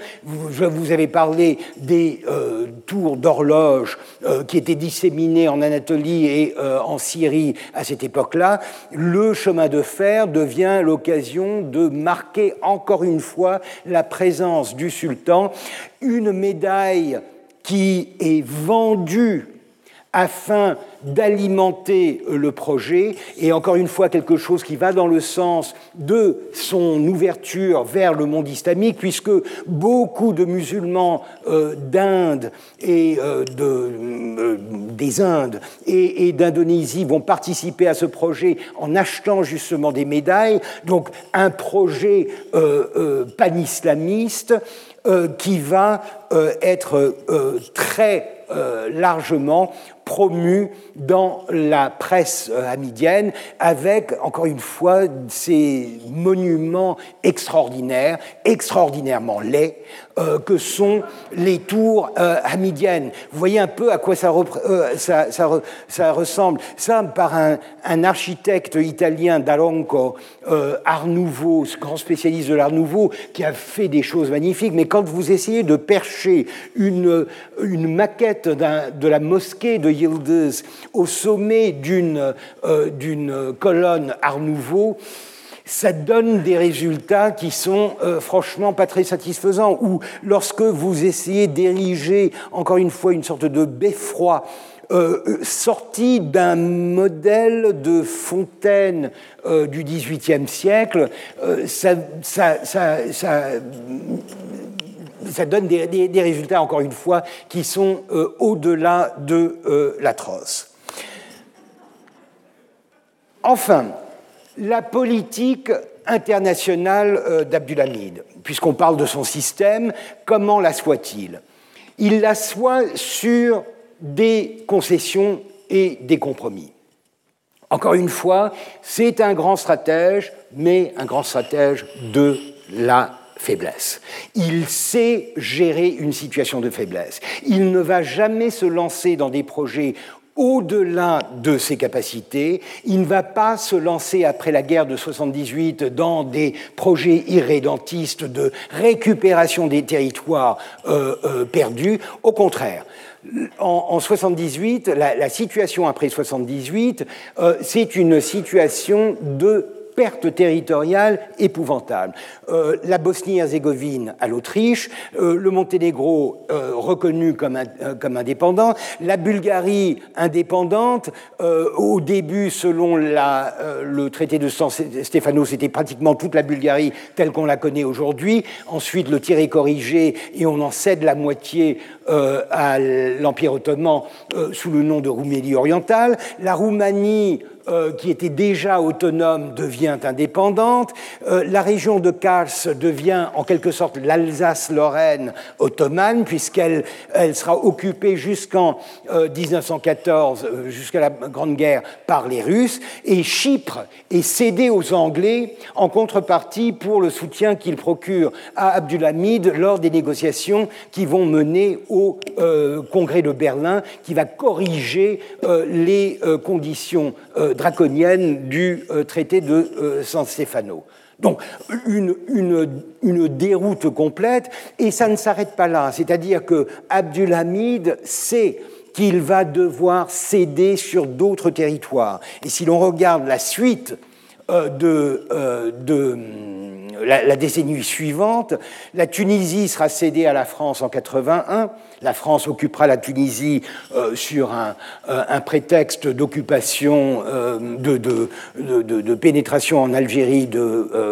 Je vous avais parlé des euh, tours d'horloge qui étaient disséminées en Anatolie et en Syrie à cette époque-là. Le chemin de fer devient l'occasion de marquer encore une fois la présence du sultan. Une médaille qui est vendu afin d'alimenter le projet, et encore une fois quelque chose qui va dans le sens de son ouverture vers le monde islamique, puisque beaucoup de musulmans euh, d'Inde et euh, euh, des Indes et, et d'Indonésie vont participer à ce projet en achetant justement des médailles, donc un projet pan-islamiste qui va être très largement promu dans la presse euh, hamidienne avec, encore une fois, ces monuments extraordinaires, extraordinairement laids, euh, que sont les tours euh, hamidiennes. Vous voyez un peu à quoi ça, ça, ça, ressemble. Ça, par un, un architecte italien d'Aronco, Art Nouveau, grand spécialiste de l'Art Nouveau, qui a fait des choses magnifiques, mais quand vous essayez de percher une, une maquette de la mosquée de Yildiz au sommet d'une euh, colonne Art Nouveau, ça donne des résultats qui sont euh, franchement pas très satisfaisants. Ou lorsque vous essayez d'ériger, encore une fois, une sorte de beffroi euh, sorti d'un modèle de fontaine du XVIIIe siècle, ça, ça donne des, résultats, encore une fois, qui sont euh, au-delà de euh, l'atroce. Enfin, la politique internationale euh, d'Abdulhamid, puisqu'on parle de son système, comment l'assoit-il Il l'assoit sur des concessions et des compromis. Encore une fois, c'est un grand stratège, mais un grand stratège de la faiblesse. Il sait gérer une situation de faiblesse. Il ne va jamais se lancer dans des projets au-delà de ses capacités. Il ne va pas se lancer après la guerre de 78 dans des projets irrédentistes de récupération des territoires euh, euh, perdus. Au contraire, en, 78, la, situation après 78, euh, c'est une situation de perte territoriale épouvantable. Euh, la Bosnie-Herzégovine à l'Autriche, euh, le Monténégro euh, reconnu comme, comme, indépendant, la Bulgarie indépendante. au début, selon le traité de San Stefano, c'était pratiquement toute la Bulgarie telle qu'on la connaît aujourd'hui. Ensuite, le tir est corrigé et on en cède la moitié à l'Empire ottoman sous le nom de Roumélie orientale. La Roumanie euh, qui était déjà autonome devient indépendante. Euh, la région de Kars devient en quelque sorte l'Alsace-Lorraine ottomane, puisqu'elle elle sera occupée jusqu'en 1914, euh, jusqu'à la Grande Guerre, par les Russes. Et Chypre est cédée aux Anglais en contrepartie pour le soutien qu'il procure à Abdulhamid lors des négociations qui vont mener au Congrès de Berlin, qui va corriger les conditions draconienne du euh, traité de euh, San Stefano. Donc une, une, déroute complète, et ça ne s'arrête pas là. C'est-à-dire que Abdulhamid sait qu'il va devoir céder sur d'autres territoires. Et si l'on regarde la suite de, de la, la, décennie suivante, la Tunisie sera cédée à la France en 81, la France occupera la Tunisie euh, sur un, euh, prétexte d'occupation, euh, de, pénétration en Algérie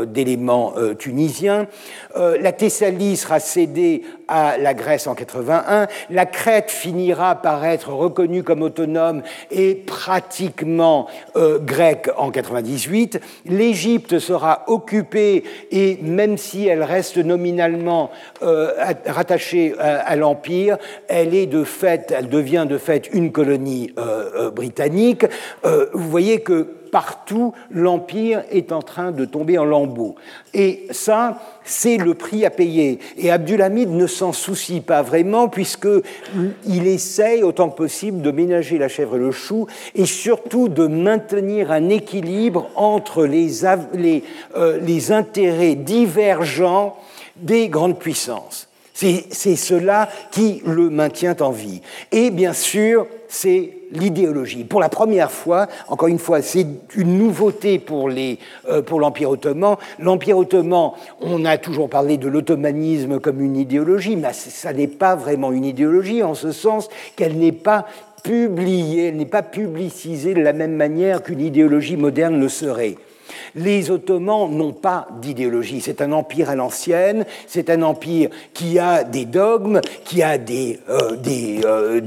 d'éléments tunisiens. la Thessalie sera cédée à la Grèce en 81. La Crète finira par être reconnue comme autonome et pratiquement grecque en 98. L'Égypte sera occupée et même si elle reste nominalement rattachée à l'Empire, elle est de fait, elle devient de fait une colonie euh, euh, britannique. Euh, vous voyez que partout, l'empire est en train de tomber en lambeaux. Et ça, c'est le prix à payer. Et Abdulhamid ne s'en soucie pas vraiment, puisqu'il essaye autant que possible de ménager la chèvre et le chou, et surtout de maintenir un équilibre entre les, les intérêts divergents des grandes puissances. C'est cela qui le maintient en vie. Et bien sûr, c'est l'idéologie. Pour la première fois, encore une fois, c'est une nouveauté pour euh, l'Empire ottoman. L'Empire ottoman, on a toujours parlé de l'ottomanisme comme une idéologie, mais ça n'est pas vraiment une idéologie en ce sens qu'elle n'est pas publiée, elle n'est pas publicisée de la même manière qu'une idéologie moderne le serait. Les Ottomans n'ont pas d'idéologie. C'est un empire à l'ancienne, c'est un empire qui a des dogmes, qui a des, euh, euh,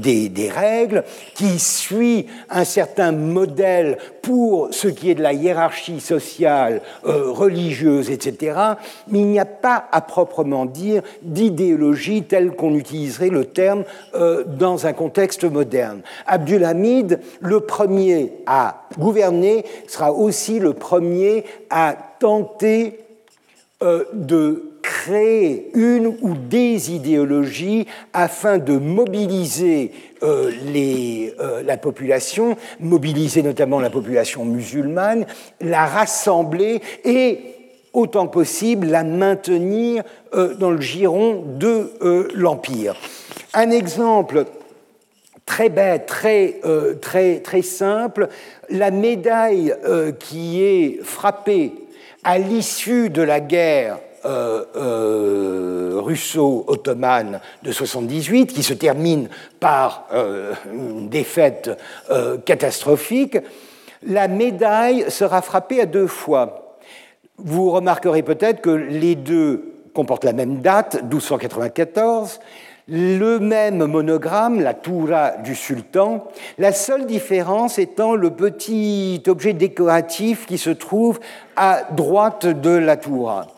règles, qui suit un certain modèle pour ce qui est de la hiérarchie sociale, euh, religieuse, etc. Il n'y a pas à proprement dire d'idéologie telle qu'on utiliserait le terme dans un contexte moderne. Abdulhamid, le premier à gouverner, sera aussi le premier à tenter euh, de créer une ou des idéologies afin de mobiliser euh, euh, la population, mobiliser notamment la population musulmane, la rassembler et, autant possible, la maintenir dans le giron de l'Empire. Un exemple très bête, très, euh, simple, la médaille euh, qui est frappée à l'issue de la guerre euh, russo-ottomane de 78, qui se termine par une défaite catastrophique, la médaille sera frappée à deux fois. Vous remarquerez peut-être que les deux comportent la même date, 1294, le même monogramme, la toura du sultan, la seule différence étant le petit objet décoratif qui se trouve à droite de la toura.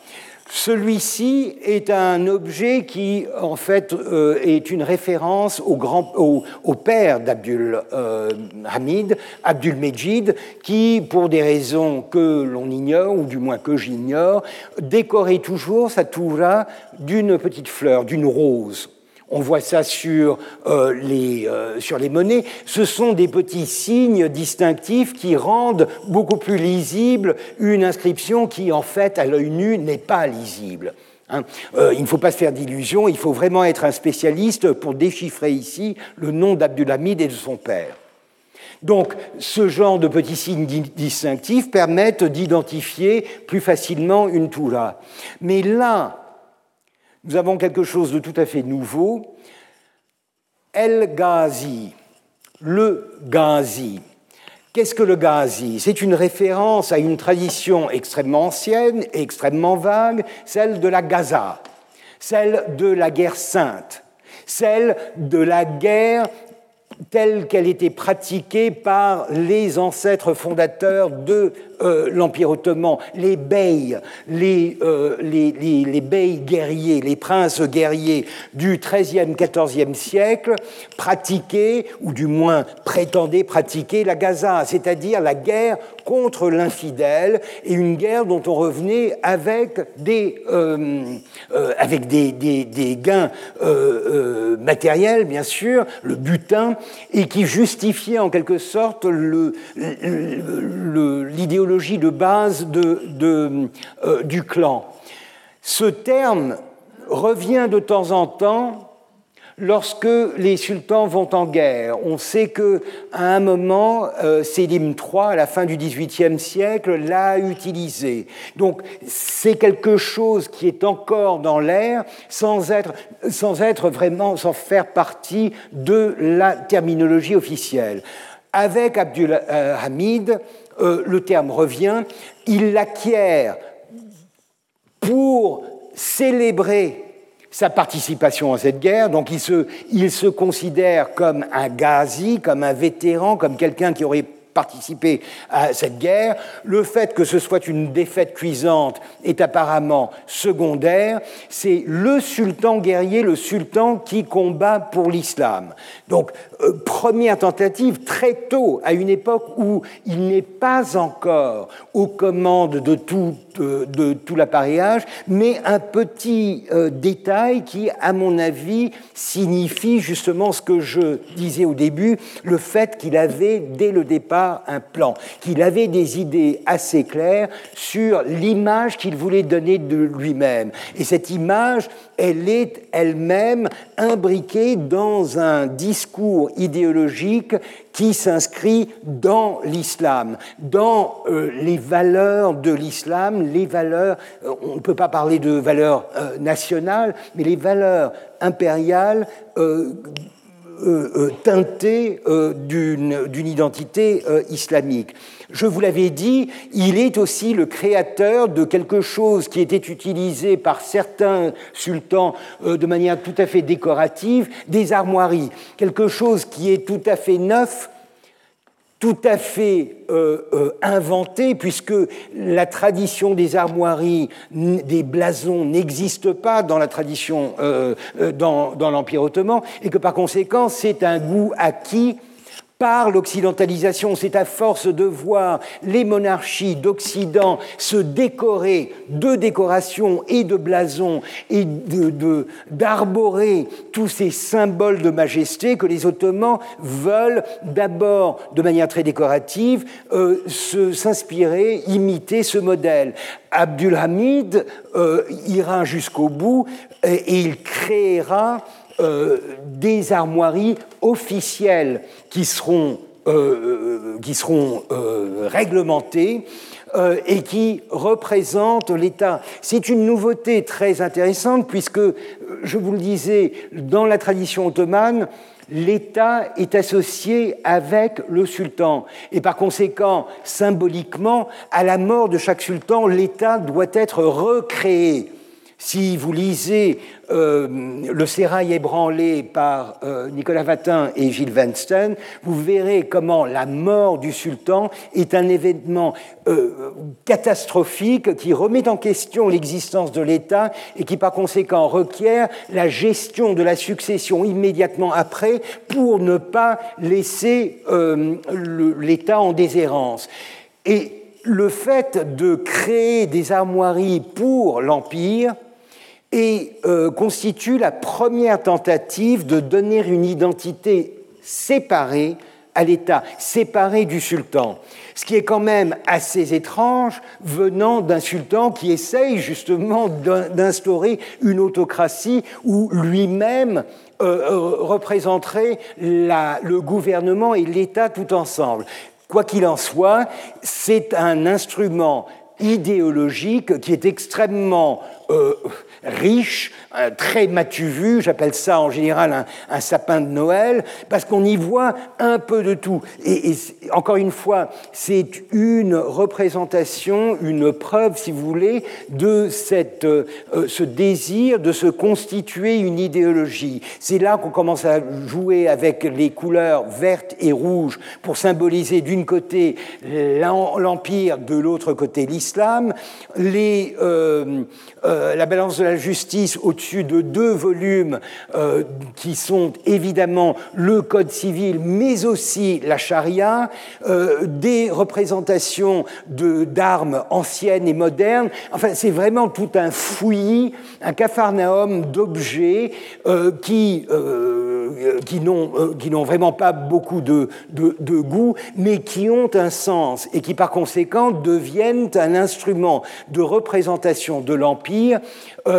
Celui-ci est un objet qui, en fait, euh, est une référence au, grand, au, père d'Abdul euh, Hamid, Abdul Mejid, qui, pour des raisons que l'on ignore, ou du moins que j'ignore, décorait toujours sa toura d'une petite fleur, d'une rose. On voit ça sur, euh, les, euh, sur les monnaies. Ce sont des petits signes distinctifs qui rendent beaucoup plus lisible une inscription qui, en fait, à l'œil nu, n'est pas lisible. Hein. Euh, il ne faut pas se faire d'illusions, il faut vraiment être un spécialiste pour déchiffrer ici le nom d'Abdulhamid et de son père. Donc, ce genre de petits signes distinctifs permettent d'identifier plus facilement une toura. Mais là, nous avons quelque chose de tout à fait nouveau. El Ghazi, le Ghazi. Qu'est-ce que le Ghazi? C'est une référence à une tradition extrêmement ancienne et extrêmement vague, celle de la Gaza, celle de la guerre sainte, celle de la guerre telle qu'elle était pratiquée par les ancêtres fondateurs de euh, l'Empire ottoman, les beys, euh, les, les, beys guerriers, les princes guerriers du XIIIe, XIVe siècle pratiquaient, ou du moins prétendaient pratiquer la Gaza, c'est-à-dire la guerre contre l'infidèle, et une guerre dont on revenait avec des, euh, avec des, des gains matériels, bien sûr, le butin, et qui justifiait en quelque sorte l'idéologie de base euh, du clan. Ce terme revient de temps en temps lorsque les sultans vont en guerre. On sait que à un moment, euh, III, à la fin du XVIIIe siècle, l'a utilisé. Donc c'est quelque chose qui est encore dans l'air, sans être, sans être vraiment, sans faire partie de la terminologie officielle. Avec Abdul Hamid, euh, le terme revient, il l'acquiert pour célébrer sa participation à cette guerre. Donc il se, il se considère comme un gazi, comme un vétéran, comme quelqu'un qui aurait participer à cette guerre. Le fait que ce soit une défaite cuisante est apparemment secondaire. C'est le sultan guerrier, le sultan qui combat pour l'islam. Donc, euh, première tentative très tôt, à une époque où il n'est pas encore aux commandes de tout, euh, l'appareillage, mais un petit euh, détail qui, à mon avis, signifie justement ce que je disais au début, le fait qu'il avait, dès le départ, un plan, qu'il avait des idées assez claires sur l'image qu'il voulait donner de lui-même. Et cette image, elle est elle-même imbriquée dans un discours idéologique qui s'inscrit dans l'islam, dans euh, les valeurs de l'islam, les valeurs, euh, on ne peut pas parler de valeurs euh, nationales, mais les valeurs impériales teinté euh, d'une identité islamique. Je vous l'avais dit, il est aussi le créateur de quelque chose qui était utilisé par certains sultans de manière tout à fait décorative, des armoiries. Quelque chose qui est tout à fait neuf tout à fait euh, euh, inventé, puisque la tradition des armoiries, des blasons n'existe pas dans la tradition, euh, dans, dans l'Empire ottoman, et que par conséquent, c'est un goût acquis par l'occidentalisation. C'est à force de voir les monarchies d'Occident se décorer de décorations et de blasons et d'arborer de, tous ces symboles de majesté que les Ottomans veulent d'abord, de manière très décorative, euh, s'inspirer, imiter ce modèle. Abdulhamid euh, ira jusqu'au bout et il créera euh, des armoiries officielles qui seront, euh, euh, qui seront réglementées et qui représentent l'État. C'est une nouveauté très intéressante puisque, je vous le disais, dans la tradition ottomane, l'État est associé avec le sultan. Et par conséquent, symboliquement, à la mort de chaque sultan, l'État doit être recréé. Si vous lisez euh, Le sérail ébranlé par euh, Nicolas Vatin et Gilles Weinstein, vous verrez comment la mort du sultan est un événement euh, catastrophique qui remet en question l'existence de l'État et qui par conséquent requiert la gestion de la succession immédiatement après pour ne pas laisser l'État en déshérence. Et le fait de créer des armoiries pour l'Empire, et euh, constitue la première tentative de donner une identité séparée à l'État, séparée du sultan. Ce qui est quand même assez étrange venant d'un sultan qui essaye justement d'instaurer une autocratie où lui-même euh, euh, représenterait le gouvernement et l'État tout ensemble. Quoi qu'il en soit, c'est un instrument idéologique qui est extrêmement riche, très matu vu, j'appelle ça en général un, sapin de Noël, parce qu'on y voit un peu de tout. Et, encore une fois, c'est une représentation, une preuve, si vous voulez, de cette, euh, ce désir de se constituer une idéologie. C'est là qu'on commence à jouer avec les couleurs vertes et rouges pour symboliser d'une côté l'empire, de l'autre côté l'islam, euh, euh, la balance de la justice au-dessus de deux volumes euh, qui sont évidemment le Code civil, mais aussi la charia, euh, des représentations d'armes anciennes et modernes. Enfin, c'est vraiment tout un fouillis, un capharnaüm d'objets qui euh, qui n'ont euh, qui n'ont vraiment pas beaucoup de, de, goût, mais qui ont un sens et qui par conséquent deviennent un instrument de représentation de l'empire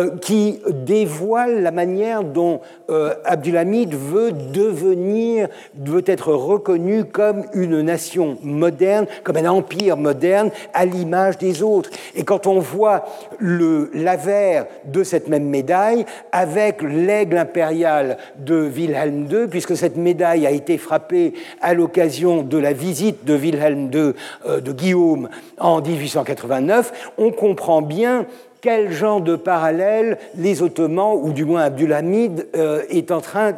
qui dévoile la manière dont euh, Abdulhamid veut devenir, veut être reconnu comme une nation moderne, comme un empire moderne, à l'image des autres. Et quand on voit l'avers de cette même médaille avec l'aigle impérial de Wilhelm II, puisque cette médaille a été frappée à l'occasion de la visite de Wilhelm II euh, de Guillaume en 1889, on comprend bien quel genre de parallèle les Ottomans, ou du moins Abdulhamid, euh, est en train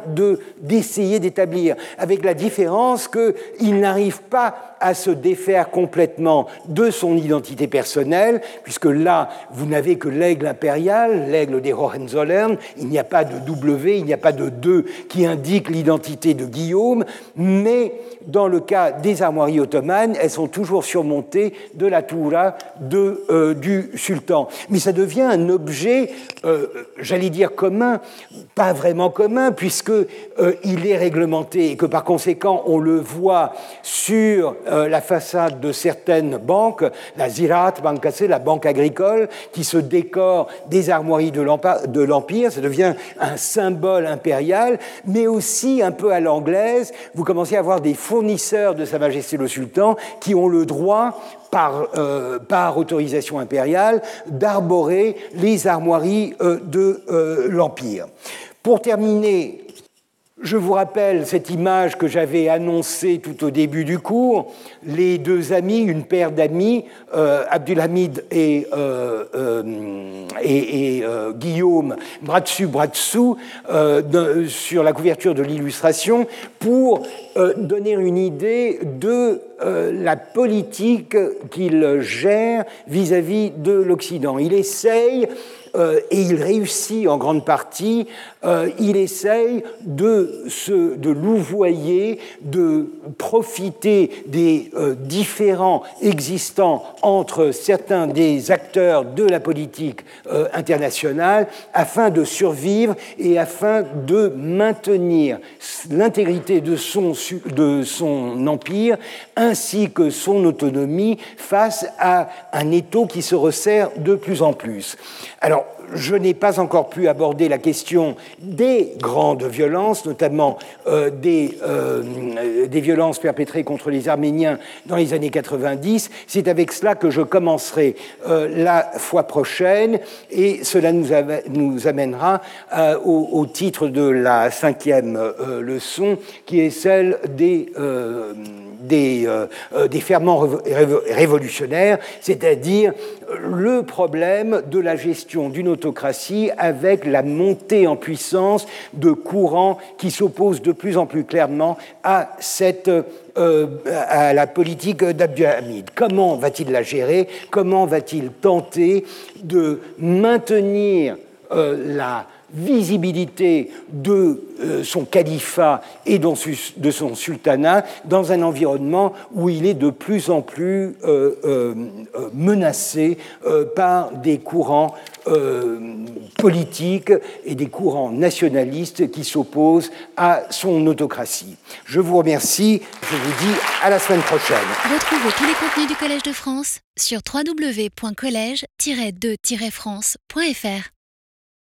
d'essayer d'établir, avec la différence qu'il n'arrive pas à se défaire complètement de son identité personnelle, puisque là, vous n'avez que l'aigle impérial, l'aigle des Hohenzollern, il n'y a pas de W, il n'y a pas de 2 qui indique l'identité de Guillaume, mais dans le cas des armoiries ottomanes, elles sont toujours surmontées de la toura euh, du sultan. Mais ça devient un objet, euh, j'allais dire commun, pas vraiment commun, puisque euh, il est réglementé et que par conséquent on le voit sur la façade de certaines banques, la Zirat Bancasse, la banque agricole, qui se décore des armoiries de l'Empire. Ça devient un symbole impérial, mais aussi un peu à l'anglaise. Vous commencez à avoir des fournisseurs de Sa Majesté le Sultan qui ont le droit par, euh, autorisation impériale, d'arborer les armoiries euh, de euh, l'Empire. Pour terminer je vous rappelle cette image que j'avais annoncée tout au début du cours. Les deux amis, une paire d'amis, euh, Abdulhamid et, euh, euh, Guillaume, bras dessus, bras dessous, sur la couverture de l'illustration, pour donner une idée de la politique qu'il gère vis-à-vis -vis de l'Occident. Il essaye et il réussit en grande partie, euh, il essaye de, se, de louvoyer, de profiter des euh, différents existants entre certains des acteurs de la politique internationale afin de survivre et afin de maintenir l'intégrité de son, de son empire ainsi que son autonomie face à un étau qui se resserre de plus en plus. Alors, je n'ai pas encore pu aborder la question des grandes violences, notamment euh, des, euh, des, violences perpétrées contre les Arméniens dans les années 90. C'est avec cela que je commencerai euh, la fois prochaine et cela nous, nous amènera au, titre de la cinquième leçon qui est celle des des, des ferments révolutionnaires, c'est-à-dire le problème de la gestion d'une autocratie avec la montée en puissance de courants qui s'opposent de plus en plus clairement à cette euh, à la politique d'Abdulhamid. Comment va-t-il la gérer? Comment va-t-il tenter de maintenir la visibilité de euh, son califat et de son sultanat dans un environnement où il est de plus en plus euh, euh, menacé par des courants politiques et des courants nationalistes qui s'opposent à son autocratie. Je vous remercie, je vous dis à la semaine prochaine. Retrouvez tous les contenus du Collège de France sur www.colège-2-france.fr.